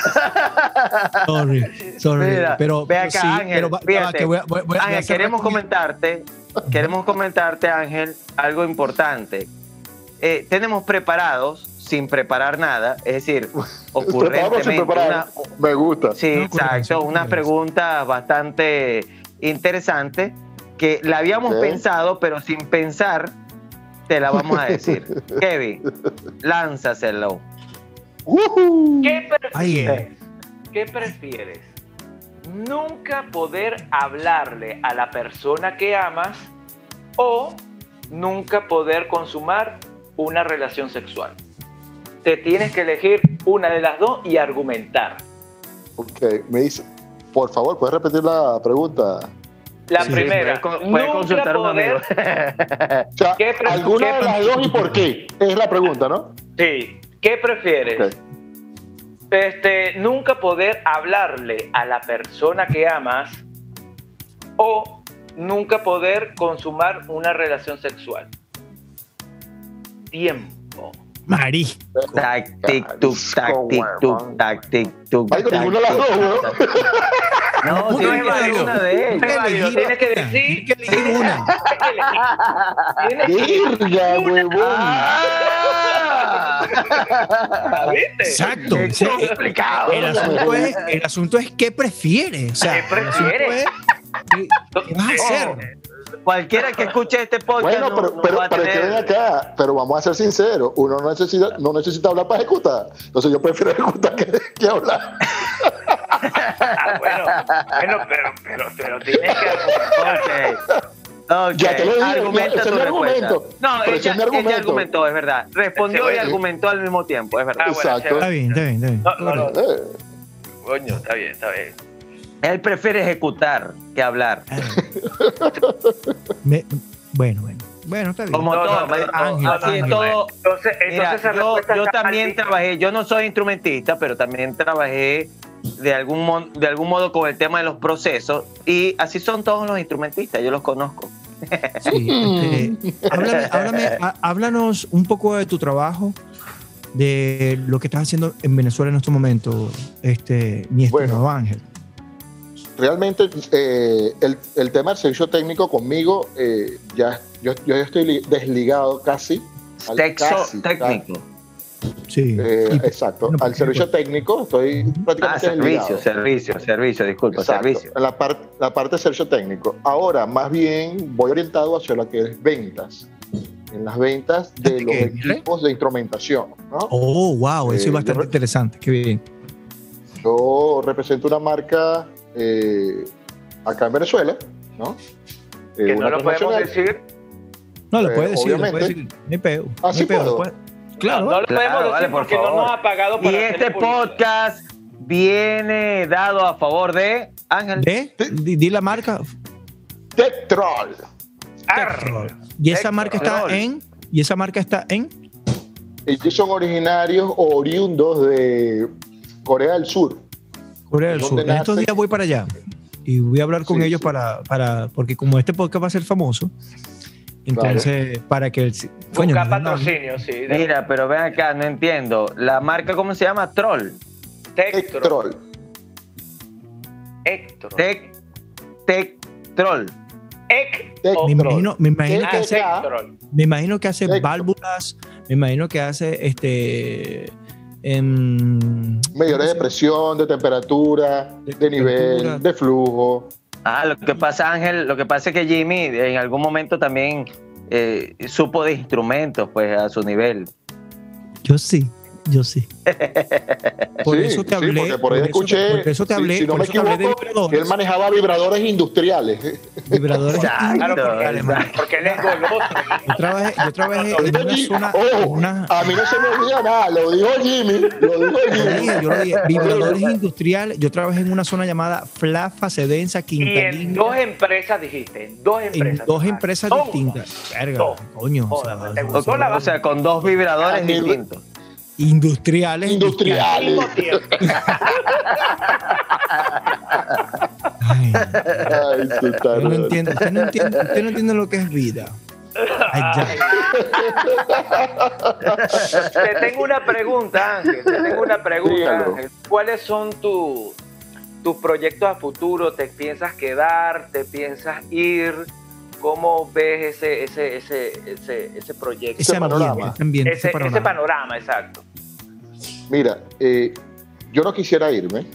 Sorry, sorry. Mira, pero, ve acá, sí, Ángel, pero fíjate. que voy a- voy- a- Ángel, queremos comentarte, queremos comentarte, Ángel, algo importante. Eh, tenemos preparados, sin preparar nada, es decir, ocurrentemente, una- Me gusta. Sí, exacto. Unas preguntas bastante interesantes que la habíamos pensado, pero sin pensar, te la vamos a decir. Kevin, lánzaselo. ¿Qué prefieres? ¿Qué prefieres? Nunca poder hablarle a la persona que amas o nunca poder consumar una relación sexual. Te tienes que elegir una de las dos y argumentar. Ok, me dice, por favor, ¿puedes repetir la pregunta? La Sí, primera, puedes, consultar a un amigo. poder, O sea, ¿Qué pre- ¿alguna qué de las dos y por qué? Es la pregunta, ¿no? sí, ¿qué prefieres? Este, nunca poder hablarle a la persona que amas o nunca poder consumar una relación sexual. Tiempo. Marí. Tac, tic, tuc, tac, tic, tuc, tac, tic, con tac, ninguna de las tic, No, No, tienes que no, elegir no. una de ellas. Es tienes que decir- Tienes que elegir una. Tienes que Verga, huevón. Ah. ¿viste? Exacto. Sea, complicado. el, asunto es, el asunto es qué prefieres. O sea, ¿Qué prefieres? es ¿qué, qué vas a hacer? Cualquiera que escuche este podcast Bueno, no, pero, no pero, va a pero es que ven tener... acá, pero vamos a ser sinceros, uno no necesita, no necesita hablar para ejecutar. Entonces yo prefiero ejecutar que, que hablar. Ah, bueno, bueno, pero, pero, pero tienes que. Ok, Ya te lo dije, argumenta tu respuesta. argumento. No, ella, argumento. argumentó, es verdad. Respondió y argumentó al mismo tiempo, es verdad. Ah, bueno, Exacto. Está bien, está bien, está bien. No, no, no. Eh, Coño, está bien, está bien. Él prefiere ejecutar que hablar. Me- bueno, bueno. Bueno, está bien. Como No, todo, no, no, me- Ángel, así es Ángel. todo. Entonces, Mira, entonces esa yo, también trabajé, yo no soy instrumentista, pero también trabajé de algún, mon- de algún modo con el tema de los procesos y así son todos los instrumentistas, yo los conozco. Sí, este, háblame- háblame, há- háblanos un poco de tu trabajo, de lo que estás haciendo en Venezuela en estos momentos, este, mi estimado Bueno. Ángel. realmente eh, el, el tema del servicio técnico conmigo, eh, ya, yo, yo ya estoy li- desligado casi. casi, técnico. Sí. Eh, Y- exacto. Al servicio técnico estoy Ah, prácticamente desligado. servicio, servicio, servicio, disculpa, Exacto, servicio. La, par- la parte de servicio técnico. Ahora, más bien, voy orientado hacia lo que es ventas. En las ventas de ¿De los qué? equipos de instrumentación. ¿no? Oh, wow, eso Eh, es bastante yo interesante. Qué bien. Yo represento una marca eh, acá en Venezuela, ¿no? Eh, Que no una lo podemos decir. No, lo Eh, puedes decir, lo puedes decir. No hay peo. Ah, no sí peo, puedo. lo puedes- Claro. No, no lo Claro, podemos decir vale, por porque no nos ha pagado Y para hacer este podcast viene dado a favor de Ángel. ¿De? Di, di la marca. Tetrol. Arr. Y esa marca está en. Y esa marca está en. Ellos son originarios o oriundos de Corea del Sur. Corea del ¿Dónde Sur. En estos días voy para allá y voy a hablar con Sí, ellos sí. para, para, porque como este podcast va a ser famoso, entonces para que Buscar no, no, patrocinio, sí. de- Mira, pero ven acá, no entiendo. La marca, ¿cómo se llama? Troll. Tetrol. Héctor. Tech, Tech Troll. Me imagino, me imagino que hace, me imagino que hace válvulas, me imagino que hace este em, Medidores de presión, de temperatura, De de nivel, temperatura. de flujo. Ah, lo que pasa, Ángel, lo que pasa es que Jimmy en algún momento también eh, supo de instrumentos, pues a su nivel. Yo sí, yo sí. Por Sí, eso te sí, hablé. porque por eso- escuché, por eso te hablé. si, no por me equivoco, vibradores. él manejaba vibradores industriales. vibradores Exacto, industriales. Porque él es goloso. Yo trabajé, yo trabajé en una zona, en Ojo, una, a mí no se me olvida nada, lo dijo Jimmy, lo dijo Jimmy. dije, yo lo dije, vibradores industriales. Yo trabajé en una zona llamada Flafa, Sedenza, Y en Quintalina. dos empresas dijiste, en dos En empresas. dos empresas distintas. Verga, coño. o sea, Joder, ¿te eso- gustó eso- la O sea, con dos vibradores distintos. Industriales. Al Industriales. mismo tiempo. Ay, Ay, no entiendo, usted no entiende, usted no entiende lo que es vida. Ay. Te tengo una pregunta, Ángel. Te tengo una pregunta, Dígalo. Ángel. ¿Cuáles son tu- tus proyectos a futuro? ¿Te piensas quedar? ¿Te piensas ir? ¿Cómo ves ese, ese, ese, ese, ese proyecto? Ese panorama. ese ambiente, ese, ese ese panorama. exacto. Mira, eh, yo no quisiera irme.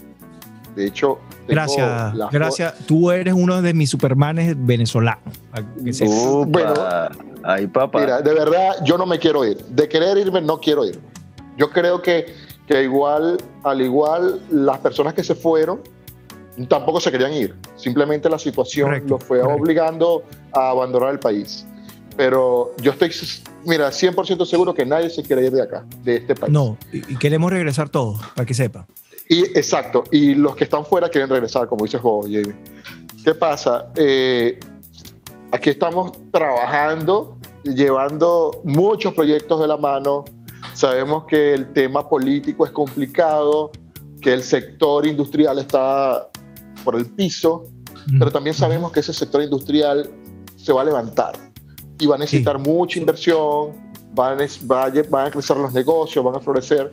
De hecho, Gracias, gracias. Tú eres uno de mis supermanes venezolanos. Bueno. Ay, papá. Mira, de verdad, yo no me quiero ir. De querer irme, no quiero irme. Yo creo que, que igual, al igual, las personas que se fueron tampoco se querían ir. Simplemente la situación Correcto, los fue correcto. obligando a abandonar el país. Pero yo estoy, mira, 100% seguro que nadie se quiere ir de acá, de este país. No, y y queremos regresar todos, para que sepa. Y exacto, y los que están fuera quieren regresar, como dices vos, Jamie. ¿Qué pasa? Eh, aquí estamos trabajando, llevando muchos proyectos de la mano. Sabemos que el tema político es complicado, que el sector industrial está por el piso, pero también sabemos que ese sector industrial se va a levantar y va a necesitar mucha inversión, van a, va a- van a crecer los negocios, van a florecer.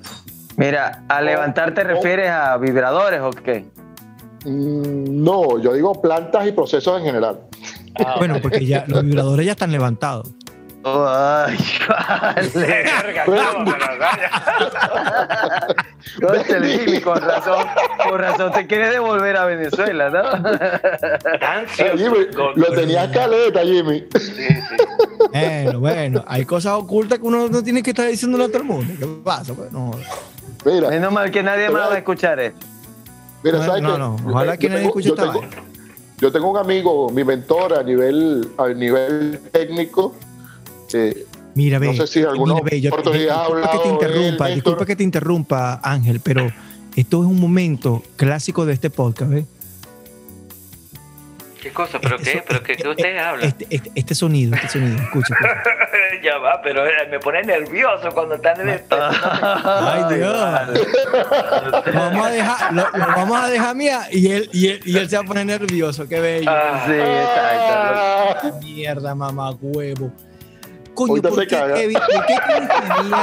Mira, ¿a levantar te refieres a vibradores o qué? Mm, No, yo digo plantas y procesos en general. Ah, Bueno, porque ya los vibradores ya están levantados. Ay, vale. no. Cónchale, Jimmy, con razón, con razón te quieres devolver a Venezuela, ¿no? Ansioso. Jimmy, lo tenías caleta, Jimmy. Sí, sí. Bueno, bueno, hay cosas ocultas que uno no tiene que estar diciéndole a todo el mundo. ¿Qué pasa? Pues no. Mira, Menos mal que nadie más va a escuchar esto. mira, No, ¿sabes no, no, Yo ojalá que yo nadie tengo- escuche yo esta. Yo tengo un amigo, mi mentor a nivel, a nivel técnico. Eh, Mira, ve. No sé si alguna mira, ve, yo- disculpa que te él, interrumpa, disculpa que te interrumpa, Ángel, pero esto es un momento clásico de este podcast, ¿ves? ¿Qué cosa? ¿Pero Este qué? so- ¿Pero qué, qué usted habla? Este, este, este sonido, este sonido, escucha. escucha. ya va, pero eh, me pone nervioso cuando están en esto. Ay, Dios. Lo vamos a dejar, lo, lo vamos a dejar mía y él, y él, y él se va a poner nervioso, qué bello. Ah, Sí, exacto. Mierda, mamá, huevo. Coño, ¿por qué, caga. Kevin, ¿por qué tienes que venir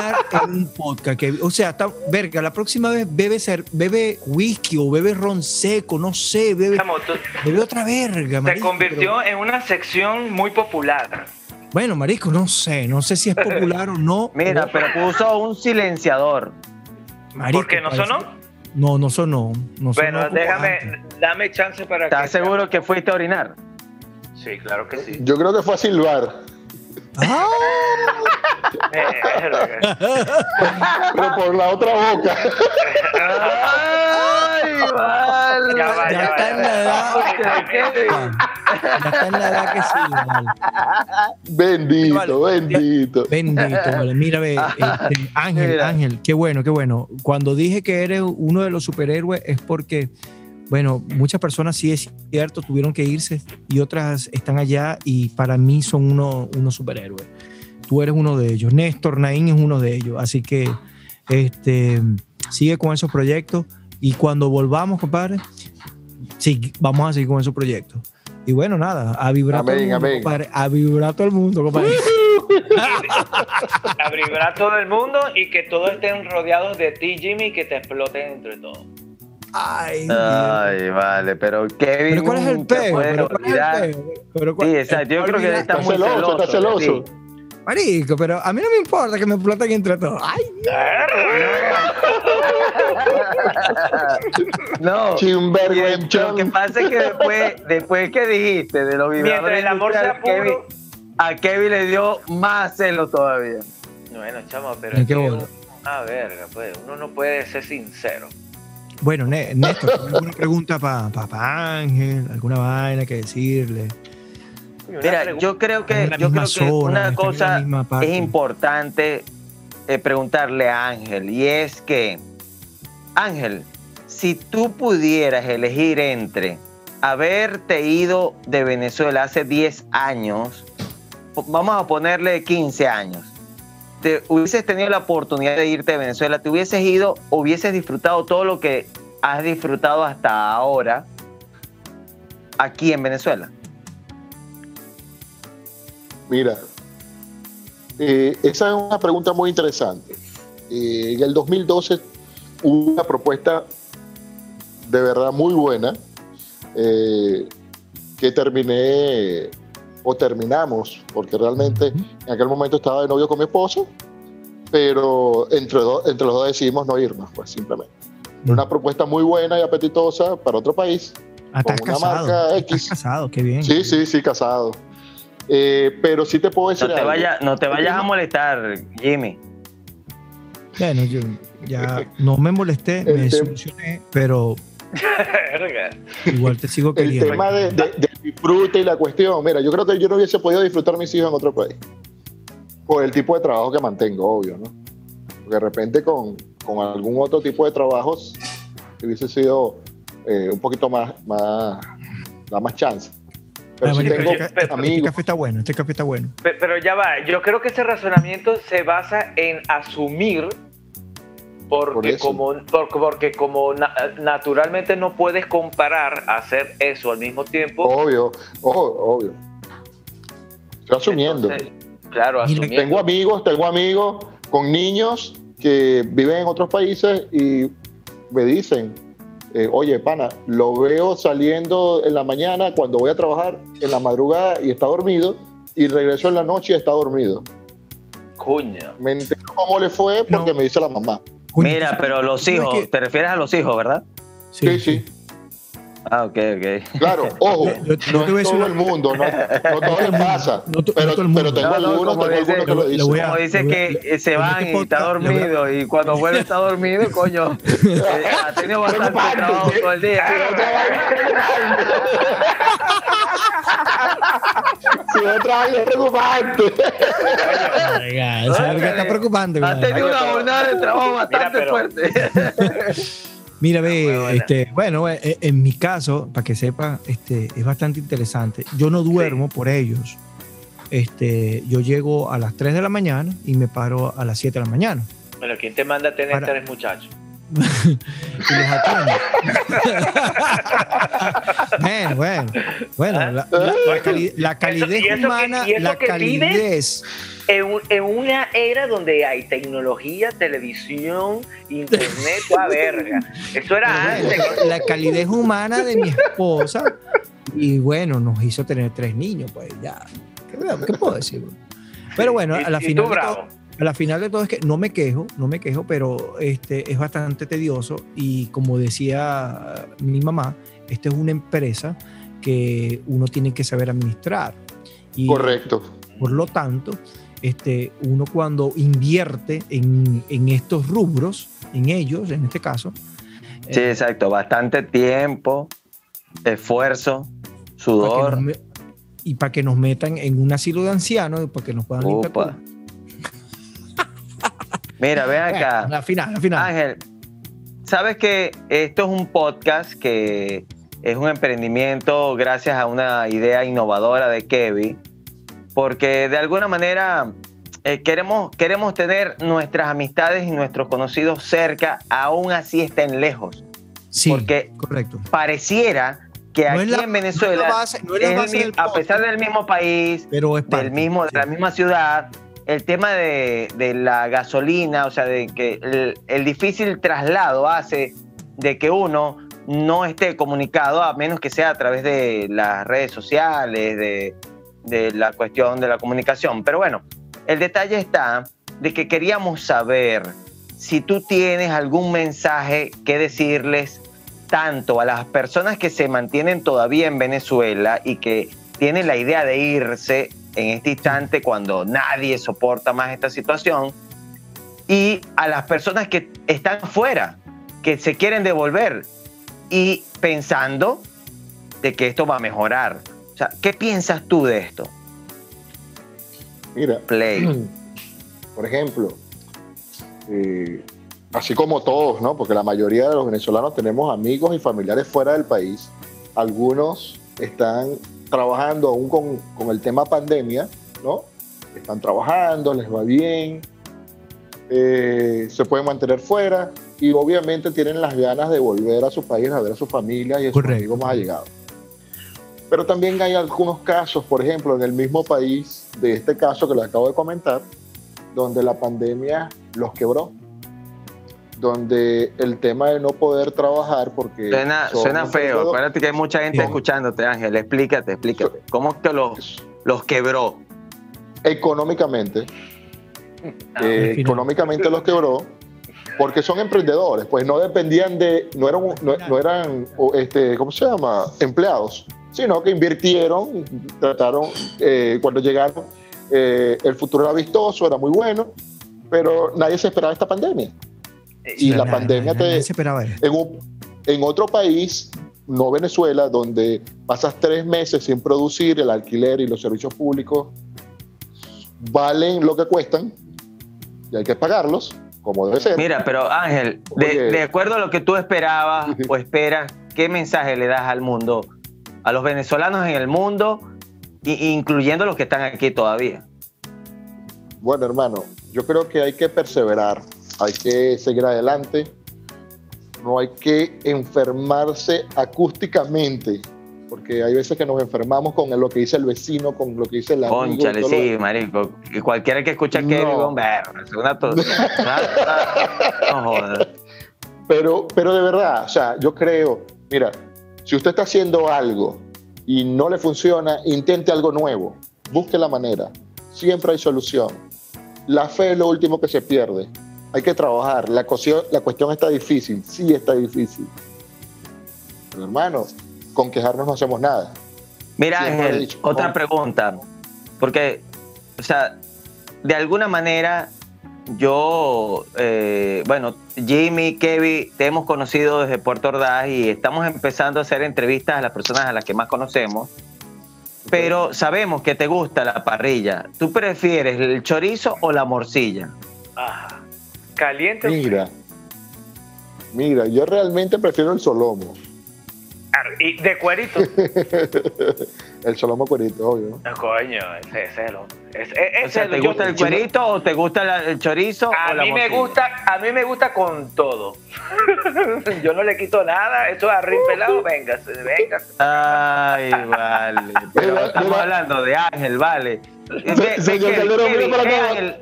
en un podcast, Kevin? O sea, está, verga, la próxima vez bebe, ser, bebe whisky o bebe ron seco, no sé, bebe, chamo, tú- bebe otra verga, se convirtió pero- en una sección muy popular. bueno, marico, no sé, no sé si es popular o no. Mira, pero puso un silenciador. Marico, ¿Por qué no parece- sonó? No, no sonó. No sonó Bueno, déjame, antes. dame chance para ¿Estás que... seguro que fuiste a orinar? Sí, claro que sí. Yo creo que fue a silbar, Ah, pero por la otra boca. ¡Ay, vale! Ya va, ya ya está en la edad. Ya está en la edad que sí, vale. Bendito, Vale. bendito. Bendito, vale. Mira, ve, este, Ángel, Mira. Ángel, qué bueno, qué bueno. Cuando dije que eres uno de los superhéroes es porque, bueno, muchas personas sí es cierto, tuvieron que irse y otras están allá y para mí son uno- unos superhéroes. Tú eres uno de ellos. Néstor Naín es uno de ellos. Así que este, sigue con esos proyectos y cuando volvamos, compadre, sí, vamos a seguir con esos proyectos. Y bueno, nada, a vibrar todo el Amén, mundo, amén. compadre, a vibrar todo el mundo, compadre. A vibrar todo el mundo y que todos estén rodeados de ti, Jimmy, y que te exploten entre todos. Ay, Dios. Ay, vale, pero Kevin. pero ¿cuál es el peo? Pero ¿cuál es el peo? Pero ¿cuál- Sí, exacto. Yo creo que está Está muy celoso, celoso. está celoso. sí. Marico, pero a mí no me importa que me exploten entre todos. Ay, No. Chimberguenchón. Lo que pasa es que después, después que dijiste de los Mientras vibradores el amor sea puro. Kevin- a Kevin le dio más celo todavía. Bueno, chamo, pero. Es qué que uno- Ah, verga, pues. Uno no puede ser sincero. Bueno, Néstor, ¿tienes ¿alguna pregunta para Ángel? ¿Alguna vaina que decirle? Mira, yo creo que, yo creo que zona, una cosa es importante eh, preguntarle a Ángel y es que, Ángel, si tú pudieras elegir entre haberte ido de Venezuela hace 10 años, vamos a ponerle 15 años, te hubieses tenido la oportunidad de irte de Venezuela, te hubieses ido, hubieses disfrutado todo lo que has disfrutado hasta ahora aquí en Venezuela. Mira, eh, esa es una pregunta muy interesante. Eh, en el 2012 hubo una propuesta de verdad muy buena eh, que terminé o terminamos, porque realmente en aquel momento estaba de novio con mi esposo, pero entre, do- entre los dos decidimos no irnos, pues simplemente. Una propuesta muy buena y apetitosa para otro país. Ah, Con una casado. marca Estás X. casado, qué bien. Sí, sí, sí, casado. Eh, pero sí te puedo decir No te, algo. vaya, no te vayas a molestar, Jimmy. Bueno, yo ya no me molesté, me solucioné, pero igual te sigo El queriendo. tema de, de- del disfrute y la cuestión, mira, yo creo que yo no hubiese podido disfrutar mis hijos en otro país. Por el tipo de trabajo que mantengo, obvio, ¿no? Porque de repente con, con algún otro tipo de trabajos hubiese sido eh, un poquito más, más, da más chance. Pero tengo este, este café está bueno, este café está bueno. Pe- Pero ya va, yo creo que ese razonamiento se basa en asumir porque como, por- porque como na- naturalmente no puedes comparar hacer eso al mismo tiempo. Obvio, ojo, obvio. Estoy asumiendo. entonces, claro, asumiendo. Tengo amigos, tengo amigos con niños que viven en otros países y me dicen, eh, oye, pana, lo veo saliendo en la mañana cuando voy a trabajar en la madrugada y está dormido y regreso en la noche y está dormido. Coño. Me entero cómo le fue porque No. me dice la mamá. Mira, ¿tú pero los hijos, que- te refieres a los hijos, ¿verdad? Sí, sí. Ah, ok, ok. Claro, ojo, Yo- yo no a es todo el mundo, no, no todo le pasa. No no pero, todo el mundo. pero tengo No, no, algunos, como tengo dice- algunos que lo dicen. voy a- Como dice le voy a- que eh, se van este y está dormido y cuando vuelve está dormido, coño. eh, ha tenido bastante trabajo sí. todo el día. Si otra vaina es preocupante. Oiga, eso es lo que está preocupante. Ha tenido una jornada de trabajo bastante fuerte. Mira, ve, este, bueno, eh, en mi caso, para que sepa, este, es bastante interesante. Yo no duermo por ellos. Este, yo llego a las 3 de la mañana y me paro a las 7 de la mañana. Bueno, ¿quién te manda a tener Para- tres muchachos? Y los atiendo. bueno, bueno, bueno, la, la- la cali- la calidez ¿Y eso que- humana, la calidez. En, un- en una era donde hay tecnología, televisión, internet, toda verga. Eso era antes. la calidez humana de mi esposa y bueno, nos hizo tener tres niños, pues ya. ¿Qué, qué puedo decir? bro? Pero bueno, a la, final de bravo. todo, a la final de todo es que no me quejo, no me quejo, pero este es bastante tedioso y como decía mi mamá, esta es una empresa que uno tiene que saber administrar. Y Correcto. por lo tanto, este, uno cuando invierte en, en estos rubros, en ellos, en este caso, Sí, eh, exacto. Bastante tiempo, esfuerzo, sudor. y para que nos metan en un asilo de ancianos, para que nos puedan limpiar. Mira, ven Bueno, acá. la final, la final. Ángel, sabes que esto es un podcast que es un emprendimiento gracias a una idea innovadora de Kevin, porque de alguna manera eh, queremos, queremos tener nuestras amistades y nuestros conocidos cerca, aún así estén lejos. sí, porque- correcto. Pareciera que No aquí la- en Venezuela, no base- no el del a pesar del mismo país, Pero es parte, del mismo, de sí. la misma ciudad, el tema de, de la gasolina, o sea, de que el, el difícil traslado hace de que uno no esté comunicado a menos que sea a través de las redes sociales, de, de la cuestión de la comunicación. Pero bueno, el detalle está de que queríamos saber si tú tienes algún mensaje que decirles tanto a las personas que se mantienen todavía en Venezuela y que tienen la idea de irse en este instante cuando nadie soporta más esta situación, y a las personas que están fuera, que se quieren devolver y pensando de que esto va a mejorar. O sea, ¿qué piensas tú de esto? Mira, Play. por ejemplo, eh, así como todos, ¿no? Porque la mayoría de los venezolanos tenemos amigos y familiares fuera del país. Algunos están trabajando aún con, con el tema pandemia, ¿no? Están trabajando, les va bien, eh, se pueden mantener fuera y obviamente tienen las ganas de volver a su país a ver a sus familias y a sus Correcto. amigos más allegados. Pero también hay algunos casos, por ejemplo, en el mismo país de este caso que les acabo de comentar, donde la pandemia los quebró, donde el tema de no poder trabajar porque... Suena, suena feo. emprendedores- Acuérdate que hay mucha gente escuchándote, Ángel. Explícate, explícate. ¿Cómo que los, los quebró? económicamente, Ah, eh, económicamente los quebró porque son emprendedores, pues no dependían de, no eran, no, no eran este, ¿cómo se llama? Empleados, sino que invirtieron, trataron, eh, cuando llegaron, eh, el futuro era vistoso, era muy bueno, pero nadie se esperaba esta pandemia. Y la pandemia te, se esperaba eso. en, un- en otro país, no Venezuela, donde pasas tres meses sin producir, el alquiler y los servicios públicos valen lo que cuestan y hay que pagarlos, como debe ser. Mira, pero Ángel, de acuerdo a lo que tú esperabas o esperas, ¿qué mensaje le das al mundo, a los venezolanos en el mundo, incluyendo los que están aquí todavía? Bueno, hermano, yo creo que hay que perseverar, hay que seguir adelante, no hay que enfermarse acústicamente, porque hay veces que nos enfermamos con lo que dice el vecino, con lo que dice y Conchale, lo- sí, marico. Que cualquiera que escucha que No. berro, es una tos- no jodas. Pero, pero de verdad, o sea, yo creo, mira, si usted está haciendo algo y no le funciona, intente algo nuevo, busque la manera, siempre hay solución. La fe es lo último que se pierde, hay que trabajar, la, cuestión- la cuestión está difícil, sí está difícil. Pero hermano, con quejarnos no hacemos nada. Mira, Ángel, dicho, otra pregunta. Porque, o sea, de alguna manera, yo, eh, bueno, Jimmy, Kevin, te hemos conocido desde Puerto Ordaz y estamos empezando a hacer entrevistas a las personas a las que más conocemos. Pero sabemos que te gusta la parrilla. ¿Tú prefieres el chorizo o la morcilla? Ah, caliente. Mira, mira, yo realmente prefiero el solomo, Y de cuerito. el solomo cuerito, obvio. coño, ese, ese es lo. ese- ese O sea, ¿te yo- gusta el yo- cuerito o te gusta la- el chorizo A o la mí me gusta, a mí me gusta con todo. yo no le quito nada, eso es arrin pelado, venga, venga. Ay, vale. Pero Mira, estamos mira. hablando de Ángel, vale. Señor que Calderón, Kevin, mira para acá. Ángel,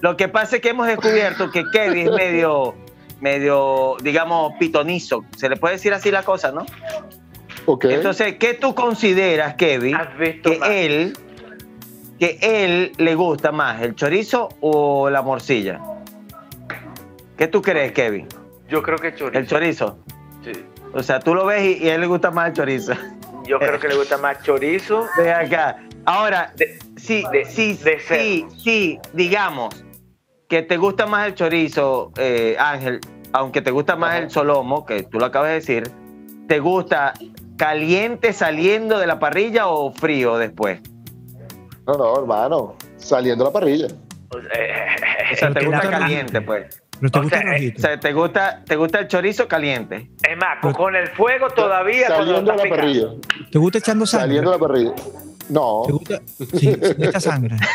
lo que pasa es que hemos descubierto que Kevin es medio, medio, digamos, pitonizo. Se le puede decir así la cosa, ¿no? Ok. Entonces, ¿qué tú consideras, Kevin, Has visto que más. él, que él le gusta más, el chorizo o la morcilla? ¿Qué tú crees, Kevin? Yo creo que chorizo. El chorizo. Sí. O sea, tú lo ves y, y a él le gusta más el chorizo. Yo creo que le gusta más chorizo. Ve acá. Ahora, De- sí, de- sí, de sí, sí, digamos que te gusta más el chorizo, eh, Ángel, aunque te gusta más Ajá. el solomo, que tú lo acabas de decir, ¿te gusta caliente saliendo de la parrilla o frío después? No, no, hermano, saliendo a la parrilla. O sea, eh, O sea, te gusta caliente, pues. Pero te O gusta sea, O sea, ¿te gusta, te gusta el chorizo caliente? es más, con, con el fuego todavía. Saliendo está la parrilla. ¿Te gusta echando sangre? Saliendo a la parrilla. No. ¿Te gusta? Sí, echa sangre.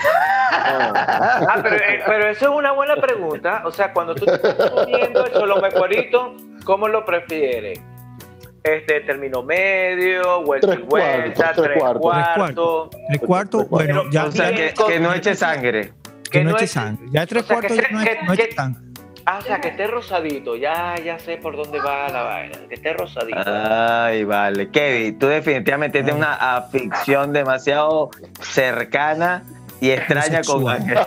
Ah, pero, eh, pero eso es una buena pregunta. O sea, cuando tú te estás comiendo el solomecuerito, ¿cómo lo prefieres? Este, término medio, vuelta Tres y vuelta, cuartos, tres tres cuartos. cuartos. Tres cuartos, bueno, Pero, ya O sea, que, que no eche sangre. que no no eche sangre. Ya tres o sea, que cuartos se- ya no, que- eche- no eche que- sangre. Ah, o sea, que esté rosadito. Ya, ya sé por dónde va la vaina. Que esté rosadito. Ay, vale. Kevin, tú definitivamente tienes una afición demasiado cercana y extraña con. Ángel.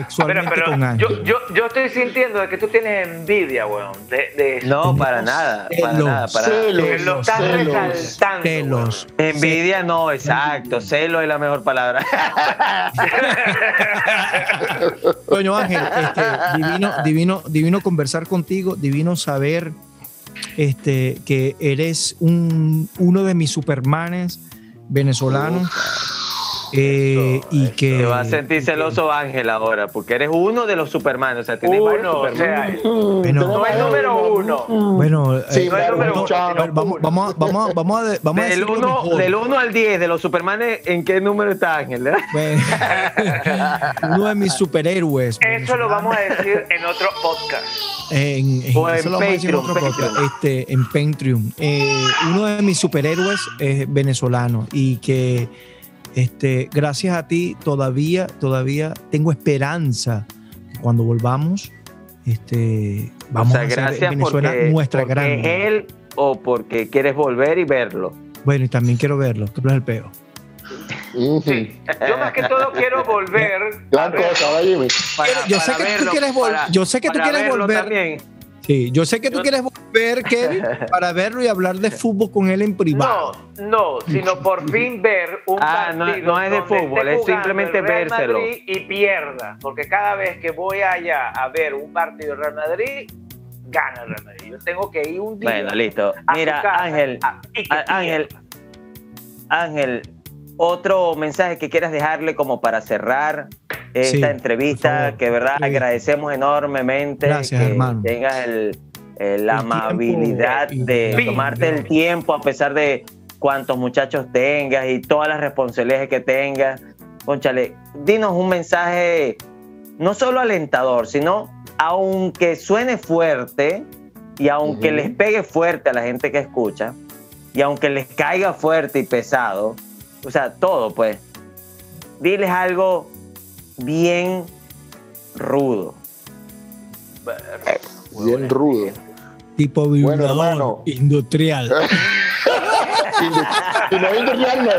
Pero, Sexualmente pero con yo, Ángel. yo, yo estoy sintiendo de que tú tienes envidia, weón. De, de eso. No, para nada, para Celos. nada, para nada. Celos. Que lo estás celos. resaltando. Celos. Envidia no, exacto. Celo es la mejor palabra. Coño Ángel, este, divino, divino, divino conversar contigo, divino saber este, que eres un, uno de mis supermanes venezolanos eh, y que Te va a sentir celoso Ángel ahora, porque eres uno de los Superman. O sea, tienes varios Uno, o Superman. sea, Bueno. no es número uno. bueno, Sí, eh, no es número vamos, uno, vamos, vamos, a- vamos, a- vamos a, vamos a Del 1 mejor. del uno al 10 de los Supermanes, ¿en qué número está Ángel? eh? Bueno, uno de mis superhéroes. Eso lo vamos a decir en otro podcast. En, en- O en Patreon, otro podcast, Patreon. este, en Patreon. Eh, uno de mis superhéroes es venezolano y que este, gracias a ti todavía, todavía tengo esperanza que cuando volvamos, este, vamos o sea, a hacer en Venezuela porque, nuestra porque gran. es él o porque quieres volver y verlo. Bueno, y también quiero verlo, que es el peo. Sí. Yo más que todo quiero volver. Gran cosa, ¿verdad, Jimmy? Para- yo sé que tú quieres vol- yo sé que tú quieres volver. Sí, yo sé que tú Yo- quieres volver, Kevin, para verlo y hablar de fútbol con él en privado. No, no, sino por fin ver un Ah, no- partido no es de donde fútbol, es simplemente vérselo. Madrid y pierda, porque cada vez que voy allá a ver un partido del Real Madrid, gana el Real Madrid. Yo tengo que ir un día. Bueno, listo. a su Mira, casa, Ángel, a- Ángel. Ángel, otro mensaje que quieras dejarle como para cerrar esta Sí, entrevista, que verdad Sí. agradecemos enormemente Gracias, que hermano. tengas el, el- la tiempo amabilidad y- de tomarte el tiempo a pesar de cuántos muchachos tengas y todas las responsabilidades que tengas. Conchale, dinos un mensaje no solo alentador, sino aunque suene fuerte y aunque les pegue fuerte a la gente que escucha y aunque les caiga fuerte y pesado, o sea, todo pues, diles algo bien rudo. Bien rudo. Tipo Bueno, vibrador hermano. industrial. Indu- Y no industrial, no.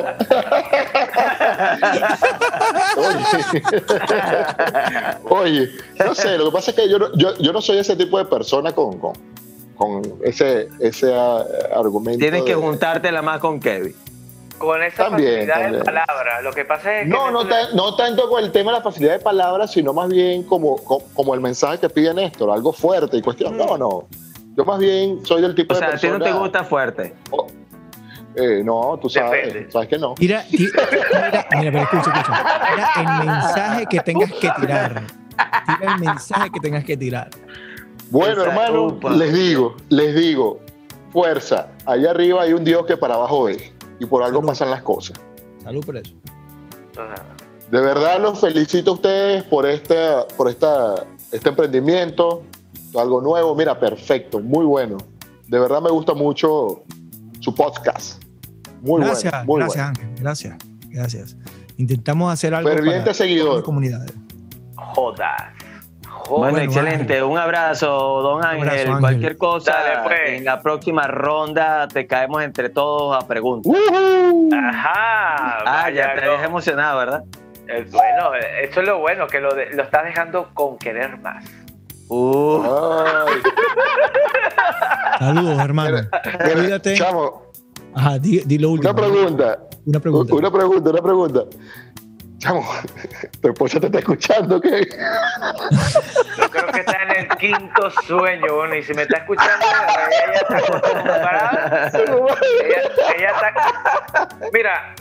Oye, Oye, no sé, lo que pasa es que yo no, yo, yo no soy ese tipo de persona con, con, con ese, ese ah, argumento. Tienes que de- juntártela más con Kevin. Con esa También, facilidad también. de palabra. Lo que pasa es que. No, no, tan- no tanto con el tema de la facilidad de palabras, sino más bien como, como, como el mensaje que pide Néstor, algo fuerte y cuestión. No, no. Yo más bien soy del tipo O sea, de a ti no persona. te gusta fuerte. Eh, no, tú sabes, Depende. sabes que no. Mira, ti- mira, mira, pero escucha, escucha. Mira el mensaje que tengas que tirar. Tira el mensaje que tengas que tirar. Bueno, Esa hermano, upa. les digo, les digo, fuerza. Allá arriba hay un Dios que para abajo ve. Y por algo Salud. pasan las cosas. Salud por eso. De verdad los felicito a ustedes por este, por esta, este emprendimiento. Algo nuevo, mira, perfecto, muy bueno. De verdad me gusta mucho su podcast. Muy gracias, bueno, muy gracias, Ángel. Gracias, gracias. Intentamos hacer algo Ferviente para seguidor. las comunidades. Jodas. Bueno, excelente. Un abrazo, don Ángel. abrazo, Ángel. Cualquier cosa, Dale, pues. en la próxima ronda te caemos entre todos a preguntas. ¡Woohoo! Ajá. Ah, ya te habías emocionado, ¿verdad? Eh, Bueno, eso es lo bueno, que lo, de- lo estás dejando con querer más. Uh, Saludos, hermano. Cuídate. chamo, Ajá, di, di lo último. una pregunta. Una pregunta. Una pregunta, una pregunta. Chamo, tu esposa te está escuchando, ¿qué? Yo creo que está en el quinto sueño, bueno, y si me está escuchando, ella ya está acostumbrada. Ella, ella está, mira,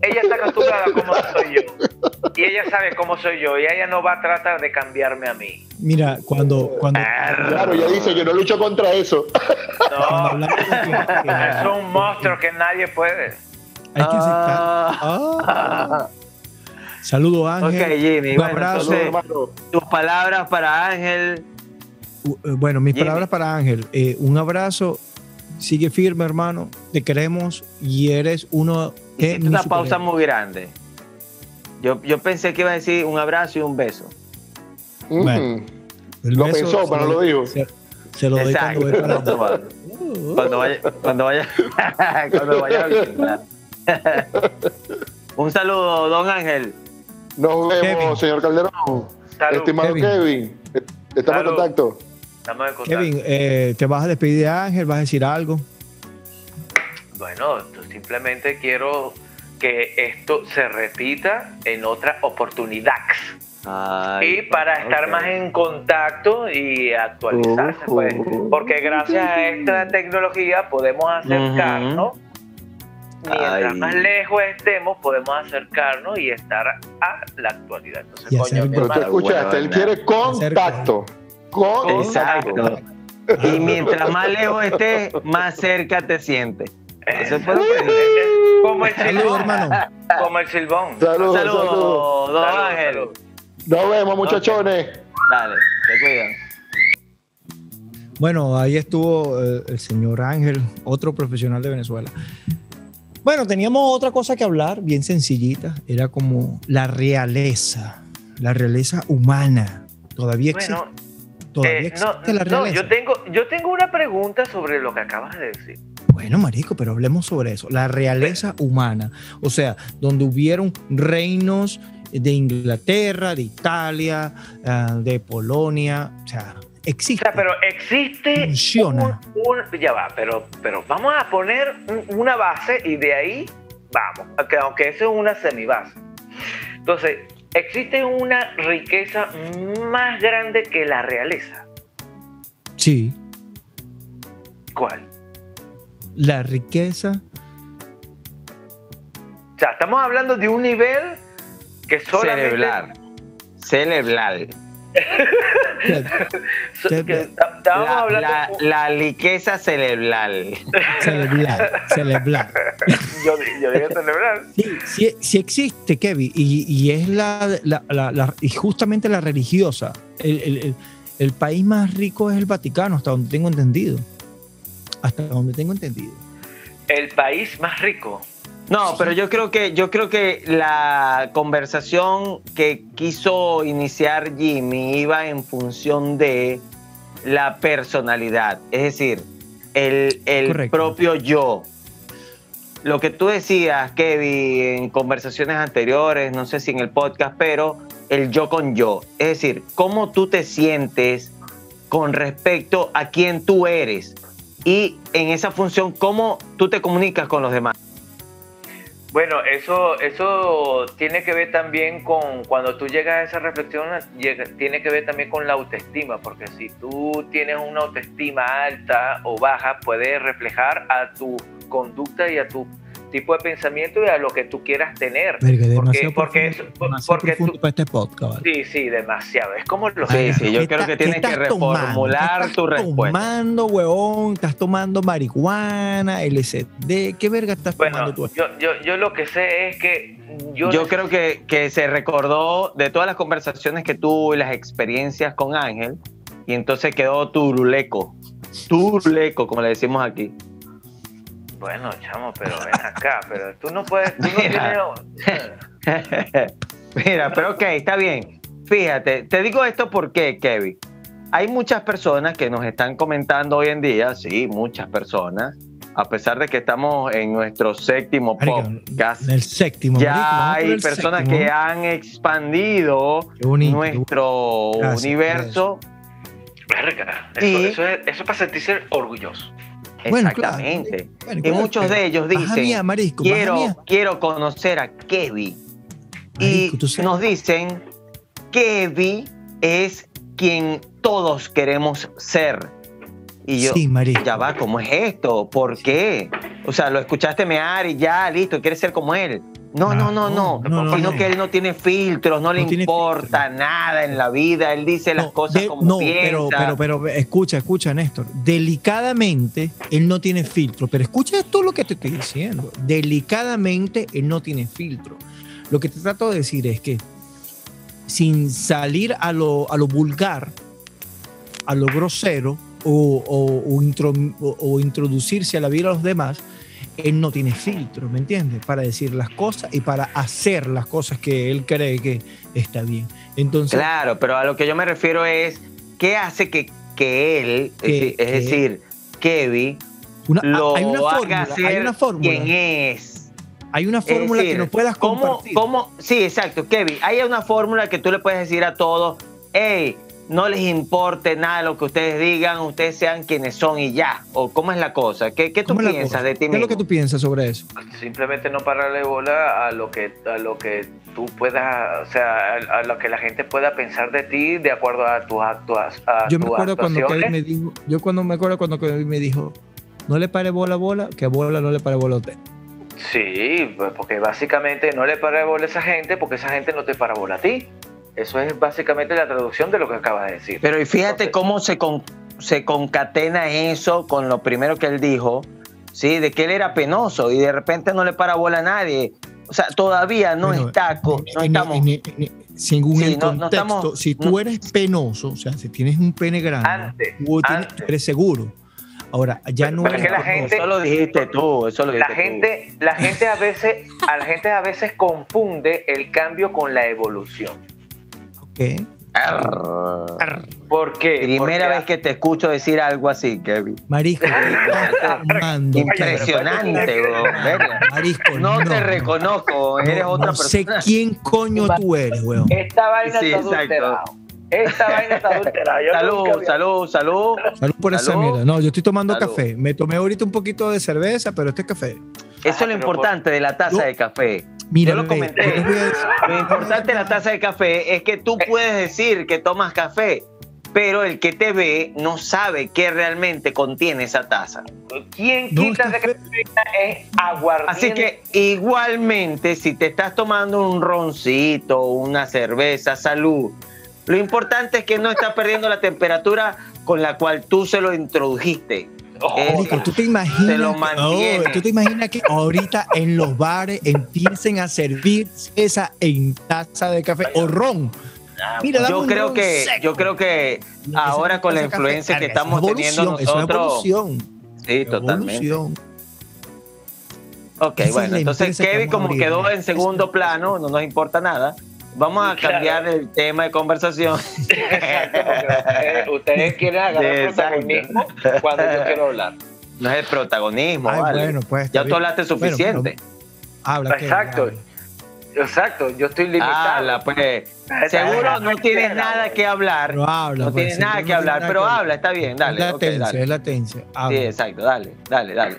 ella está acostumbrada a cómo soy yo. Y ella sabe cómo soy yo. Y ella no va a tratar de cambiarme a mí. Mira, cuando, cuando, Claro, ya dice, yo no lucho contra eso. No, es un monstruo que nadie puede. hay que aceptar. Ah. Ah. Saludos, Ángel. ok, Jimmy. Un Bueno, abrazo. entonces, tus palabras para Ángel. Uh, eh, Bueno, mis Jimmy. palabras para Ángel. Eh, un abrazo. Sigue firme, hermano. Te queremos y eres uno mis una pausa muy grande. Yo, yo pensé que iba a decir un abrazo y un beso. Bueno. El Lo beso pensó, pero lo- lo dijo. Se, se lo doy cuando allá. Cuando vaya, cuando vaya, cuando vaya. Un saludo, don Ángel. Nos vemos, Kevin. señor Calderón. Salud. Estimado Kevin. Kevin. Estamos en contacto. Estamos en contacto. Kevin, eh, ¿te vas a despedir de Ángel? ¿Vas a decir algo? Bueno, yo simplemente quiero que esto se repita en otra oportunidad. Ay, y para estar más en contacto y actualizarse, Uh, pues, porque gracias a esta tecnología podemos acercarnos. Mientras Ay. más lejos estemos, podemos acercarnos y estar a la actualidad. Entonces, Y coño, Pero tú escuchaste, él quiere contacto. Contacto. Exacto. Y mientras más lejos estés, más cerca te sientes. Eso fue lo que dije. como el Saludos, silbón, hermano. como el silbón. Saludos, Saludos, saludos. don Ángel. Nos vemos, muchachones. Dale, te cuidan. Bueno, ahí estuvo eh, el señor Ángel, otro profesional de Venezuela. Bueno, teníamos otra cosa que hablar, bien sencillita. Era como la realeza, la realeza humana. Todavía existe. Bueno, todavía eh, existe no, la no, realeza. yo tengo, yo tengo una pregunta sobre lo que acabas de decir. Bueno, marico, pero hablemos sobre eso. La realeza humana. O sea, donde hubieron reinos de Inglaterra, de Italia, ah, de Polonia. O sea, O existe. sea, pero existe Funciona. un, un- ya va, pero, pero vamos a poner un- una base y de ahí vamos, aunque, aunque eso es una semibase. Entonces, existe una riqueza más grande que la realeza. Sí, ¿Cuál? la riqueza. O sea, estamos hablando de un nivel que solamente Cerebral. Cerebral. so- La, hablando la, cerebral. Cerebral, cerebral. yo, yo dije celebrar. Sí, sí, sí existe, Kevin, y, y es la, la- la- la- y justamente la religiosa. El, el- el- el país más rico es el Vaticano, hasta donde tengo entendido. Hasta donde tengo entendido. El país más rico. No, pero yo creo que yo creo que la conversación que quiso iniciar Jimmy iba en función de la personalidad, es decir, el, el propio yo. Lo que tú decías, Kevin, en conversaciones anteriores, no sé si en el podcast, pero el yo con yo. Es decir, cómo tú te sientes con respecto a quién tú eres y en esa función, cómo tú te comunicas con los demás. Bueno, eso, eso tiene que ver también con cuando tú llegas a esa reflexión, tiene que ver también con la autoestima, porque si tú tienes una autoestima alta o baja, puede reflejar a tu conducta y a tu tipo de pensamiento y a lo que tú quieras tener. Verga, porque demasiado porque, profundo, eso- demasiado porque profundo tú- para este podcast. ¿vale? sí, sí, demasiado. Es como lo Sí, Ay, sí, yo ¿qué creo que tienes que estás reformular ¿Qué estás tu respuesta. tomando, huevón? ¿Estás tomando marihuana, LSD? ¿Qué verga estás tomando Bueno, tú? yo, yo, yo lo que sé es que yo, Yo creo que, que se recordó de todas las conversaciones que tuvo y las experiencias con Ángel, y entonces quedó turuleco. Turuleco, como le decimos aquí. Bueno, chamo, pero ven acá, pero tú no puedes, tú no Mira. tienes... Mira, pero ok, está bien. Fíjate, te digo esto porque, Kevin, hay muchas personas que nos están comentando hoy en día, sí, muchas personas, a pesar de que estamos en nuestro séptimo Marico, podcast, En el séptimo. ya hay el personas séptimo. que han expandido bonito, nuestro Gracias, universo. Verga, eso, Y- eso es, eso es para sentirse orgulloso. Bueno, claro. Exactamente. Y muchos de ellos dicen, mía, marisco, quiero, quiero conocer a Kevin. Y sabes- nos dicen, Kevin es quien todos queremos ser. Y yo, sí, ya va, ¿cómo es esto? ¿Por qué? O sea, lo escuchaste mear y ya, listo, quieres ser como él. No, Ah, no, no, no. no, no, Sino no. que él no tiene filtros, no, le tiene importa nada en la vida. Él dice las cosas de- como no, piensa. pero, pero, pero escucha, escucha, Néstor. Delicadamente, él no tiene filtro. Pero escucha esto lo que te estoy diciendo. Delicadamente, él no tiene filtro. Lo que te trato de decir es que sin salir a lo, a lo vulgar, a lo grosero o, o- o intro- o introducirse a la vida de los demás, él no tiene filtro, ¿me entiendes? Para decir las cosas y para hacer las cosas que él cree que está bien. Entonces, Claro, pero a lo que yo me refiero es ¿qué hace que, que él, es, Que- decir- es que- decir, Kevin, Una- lo hay una haga fórmula, ser hay una fórmula. es? Hay una fórmula decir, que nos puedas ¿cómo, compartir. cómo- sí, exacto, Kevin. Hay una fórmula que tú le puedes decir a todos, hey, no les importe nada lo que ustedes digan, ustedes sean quienes son y ya. ¿O cómo es la cosa? ¿Qué, qué tú ¿Cómo es piensas de ti ¿Qué es mismo? lo que tú piensas sobre eso? Simplemente no pararle bola a lo que a lo que tú puedas, o sea, a, a lo que la gente pueda pensar de ti de acuerdo a tus actos, a Yo me acuerdo cuando. Kevin me dijo, yo cuando me acuerdo cuando Kevin me dijo, no le pare bola a bola, que a bola no le pare bola a usted. Sí, pues, porque básicamente no le para bola a esa gente porque esa gente no te para bola a ti. Eso es básicamente la traducción de lo que acabas de decir. Pero y fíjate Entonces, cómo se, con- se concatena eso con lo primero que él dijo, ¿sí? De que él era penoso y de repente no le para bola a nadie. O sea, todavía no Bueno, está, no en- estamos... en- en- según Sí, el no- no contexto, estamos- si tú no- eres penoso, o sea, si tienes un pene grande, Antes, tú tienes- antes. eres seguro. Ahora, ya Pero- no pero es eres que la gente- Eso lo dijiste tú, eso lo la dijiste tú. gente, la gente a veces, a la gente a veces confunde el cambio con la evolución. Arr. ¿Por qué? Primera vez que te escucho decir algo así, Kevin. Marisco, ¿qué? Impresionante, bro. Marisco, No te reconozco, eres No- otra no sé persona. quién coño tú eres, weón. Esta vaina Sí, está adulterada. Esta vaina está adulterada. Salud, salud, salud. Salud por esa mierda. No, yo estoy tomando Salud. café. Me tomé ahorita un poquito de cerveza, pero este es café. Eso es lo pero importante de la taza Yo- de café. Mira, Yo lo bebé, comenté. yo les voy a decir- Lo importante de la taza de café es que tú puedes decir que tomas café, pero el que te ve no sabe qué realmente contiene esa taza. ¿Quién No, quita de que café. es aguardiente? Así que igualmente, si te estás tomando un roncito, una cerveza, salud. Lo importante es que no estás perdiendo la temperatura con la cual tú se lo introdujiste. ¿Tú te imaginas, lo oh, ¿tú te imaginas que ahorita en los bares empiecen a servir esa en taza de café o ron? Mira, dame Yo un creo que, yo creo que ahora con la influencia café, que estamos es teniendo es nosotros. Sí, totalmente. Ok, Esa bueno, entonces Kevin como quedó en segundo plano, no nos importa nada. Vamos a Claro. cambiar el tema de conversación. Exacto, porque ustedes, ustedes quieren agarrar Sí, protagonismo cuando yo quiero hablar. No es el protagonismo, Ay, vale. bueno, pues, ya tú hablaste Bueno, suficiente. pero habla, Exacto. habla. Exacto, yo estoy limitado. Habla, pues. Seguro no tienes nada que hablar. Pero habla, No pues, tienes nada no que hablar, pero que habla, está bien, Es dale. la ok, tencia, dale. es. Sí, exacto, dale, dale, dale.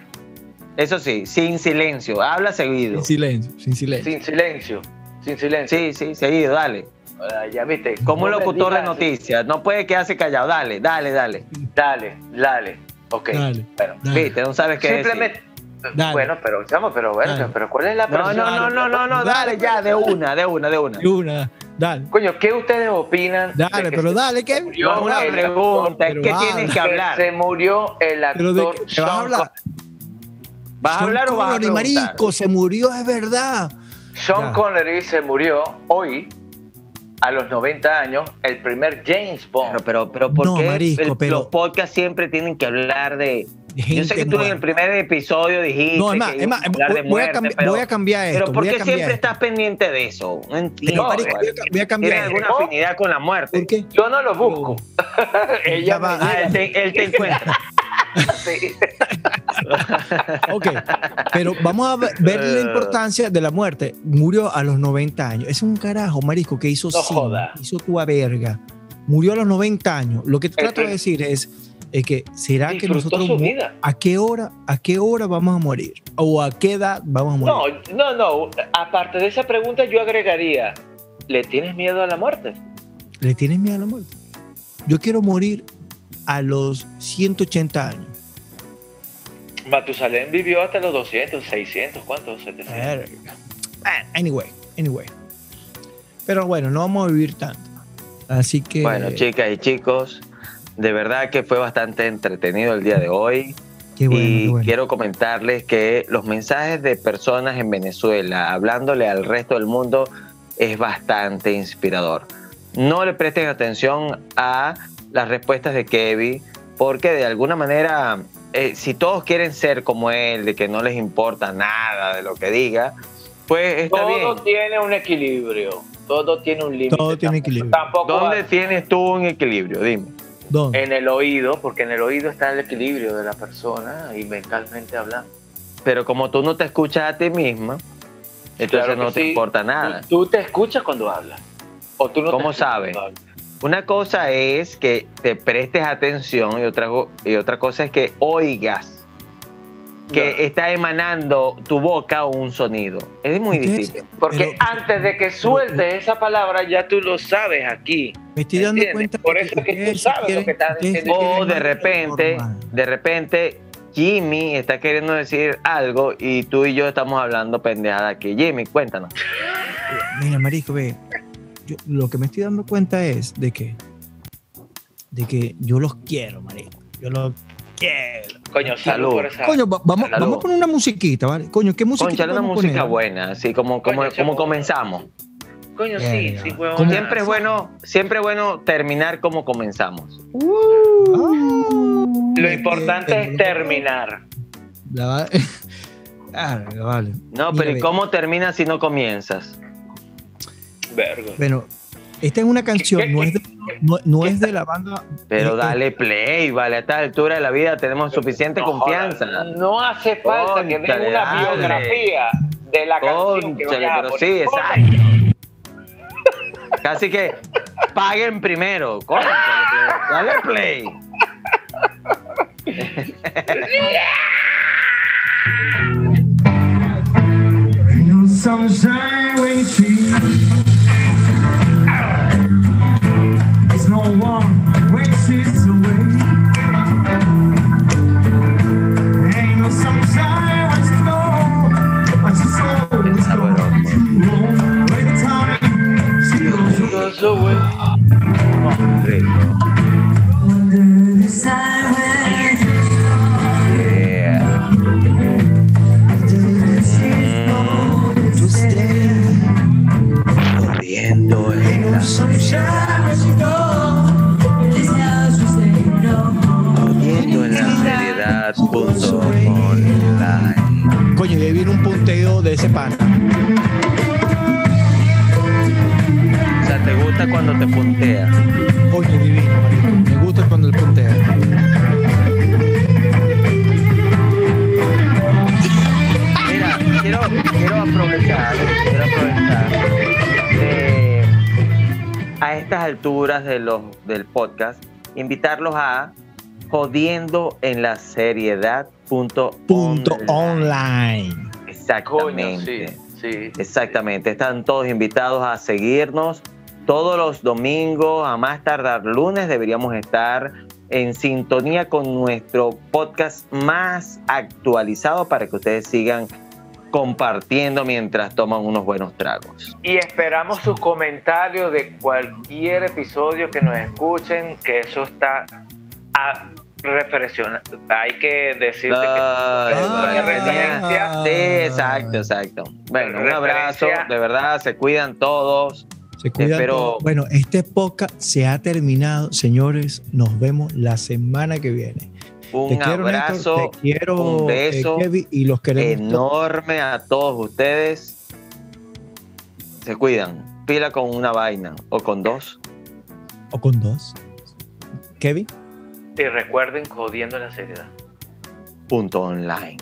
Eso sí, sin silencio, habla seguido. Sin silencio, sin silencio. Sin silencio, sin silencio. Sí, sí, seguido, dale. Ah, ya viste. Como un No me locutor de noticias, no puede quedarse callado, dale, dale, dale. Dale, dale. Ok. Dale, Bueno, dale. Viste, no sabes qué decir. simplemente. Dale. Bueno, pero, chamo, pero bueno, Dale. pero ¿cuál es la No, no, persona? no, no, no, no, dale ya, de una, de una, de una. De una, dale. Coño, ¿qué ustedes opinan? Dale, pero dale, No es una pregunta, es Pero que habla. tienes que hablar. Se murió el Pero de actor qué vas a hablar. ¿Vas a hablar o vas a preguntar? marico, se murió, es verdad. Sean. Connery se murió hoy, a los 90 años, el primer James Bond. Pero, pero, pero ¿por No, qué marisco, el- pero- los podcasts siempre tienen que hablar de... Yo sé que tú en el primer episodio dijiste No, es más, que es voy, a muerte, cambi- pero, voy a cambiar esto. pero ¿por qué siempre esto. estás pendiente de eso? No entiendo. Pero, vale. voy a- voy a cambiar ¿Tienes alguna afinidad con la muerte? ¿Por qué? Yo no lo busco. Ella va. Ah, él te, él te encuentra. Sí. Ok, pero vamos a ver Eh. la importancia de la muerte. Murió a los 90 años. Es un carajo, marisco, que hizo No cine, hizo tu verga. Murió a los 90 años. Lo que trato de decir es, es que será que nosotros su mu- vida. a qué hora, a qué hora vamos a morir o a qué edad vamos a morir. No, no, no. Aparte de esa pregunta, yo agregaría: ¿le tienes miedo a la muerte? ¿Le tienes miedo a la muerte? Yo quiero morir a los 180 años. Matusalén vivió hasta los 200, 600, ¿cuántos? 700. Verga. Ah, Anyway, anyway. Pero bueno, no vamos a vivir tanto. Así que. Bueno, chicas y chicos, de verdad que fue bastante entretenido el día de hoy. Qué bueno, y qué bueno. quiero comentarles que los mensajes de personas en Venezuela hablándole al resto del mundo es bastante inspirador. No le presten atención a las respuestas de Kevin, porque de alguna manera, eh, si todos quieren ser como él, de que no les importa nada de lo que diga, pues está Todo bien. tiene un equilibrio. Todo tiene un límite. Todo tiene equilibrio. Tampoco ¿Dónde tienes tú un equilibrio? Dime. ¿Dónde? En el oído, porque en el oído está el equilibrio de la persona y mentalmente hablando. Pero como tú no te escuchas a ti misma, entonces Claro no te sí. importa nada. Tú, tú te escuchas cuando hablas. O tú no te ¿Cómo sabes? Una cosa es que te prestes atención y otra, y otra cosa es que oigas que está emanando tu boca un sonido. Es muy difícil. Porque Pero- antes de que sueltes esa palabra, ya tú lo sabes aquí. Me estoy dando ¿Entiendes? cuenta Por eso es que tú sabes lo que estás diciendo. O de repente, de repente, Jimmy está queriendo decir algo y tú y yo estamos hablando pendejada aquí. Jimmy, cuéntanos. Mira, marico, ve. yo- lo que me estoy dando cuenta es de que de que yo los quiero, marico. Yo los Coño, salud, Salud. por esa. Coño, va- vamos, Salud. vamos a poner una musiquita, ¿vale? Coño, ¿qué musiquita Conchale una música poner? buena, así como, como, Coño, como comenzamos. Coño, sí, sí, huevón. Siempre es bueno, siempre bueno terminar como comenzamos. Ah, Lo importante es terminar. La va- Ah, vale. No, Mira, pero ¿y cómo terminas si no comienzas? Verga. Bueno, esta es una canción, ¿Qué- no es de, no, no es de la banda. Pero eh, dale play, vale, a esta altura de la vida tenemos suficiente No confianza. No hace falta que den una dale. biografía de la canción que a pero poner. sí, exacto. Casi que paguen primero. Cónchale, pero dale play. No invitarlos a jodiendo en la seriedad punto Punto online. online. Coño, Exactamente. sí, sí. Exactamente. Están todos invitados a seguirnos todos los domingos, a más tardar lunes, deberíamos estar en sintonía con nuestro podcast más actualizado para que ustedes sigan compartiendo mientras toman unos buenos tragos. Y esperamos sus comentarios de cualquier episodio que nos escuchen, que eso está a reflexionar. Hay que decirte que referencia. Sí, exacto, exacto. Bueno, un abrazo, de verdad, se cuidan todos. Se cuidan Espero- todos. Bueno, este podcast se ha terminado, señores. Nos vemos la semana que viene. Un te quiero, abrazo Néstor, te quiero, un beso eh, Kevin, y los queremos todos. enorme a todos ustedes. Se cuidan. Pila con una vaina o con dos. o con dos. Kevin. Y recuerden, jodiendo la seriedad. Punto online.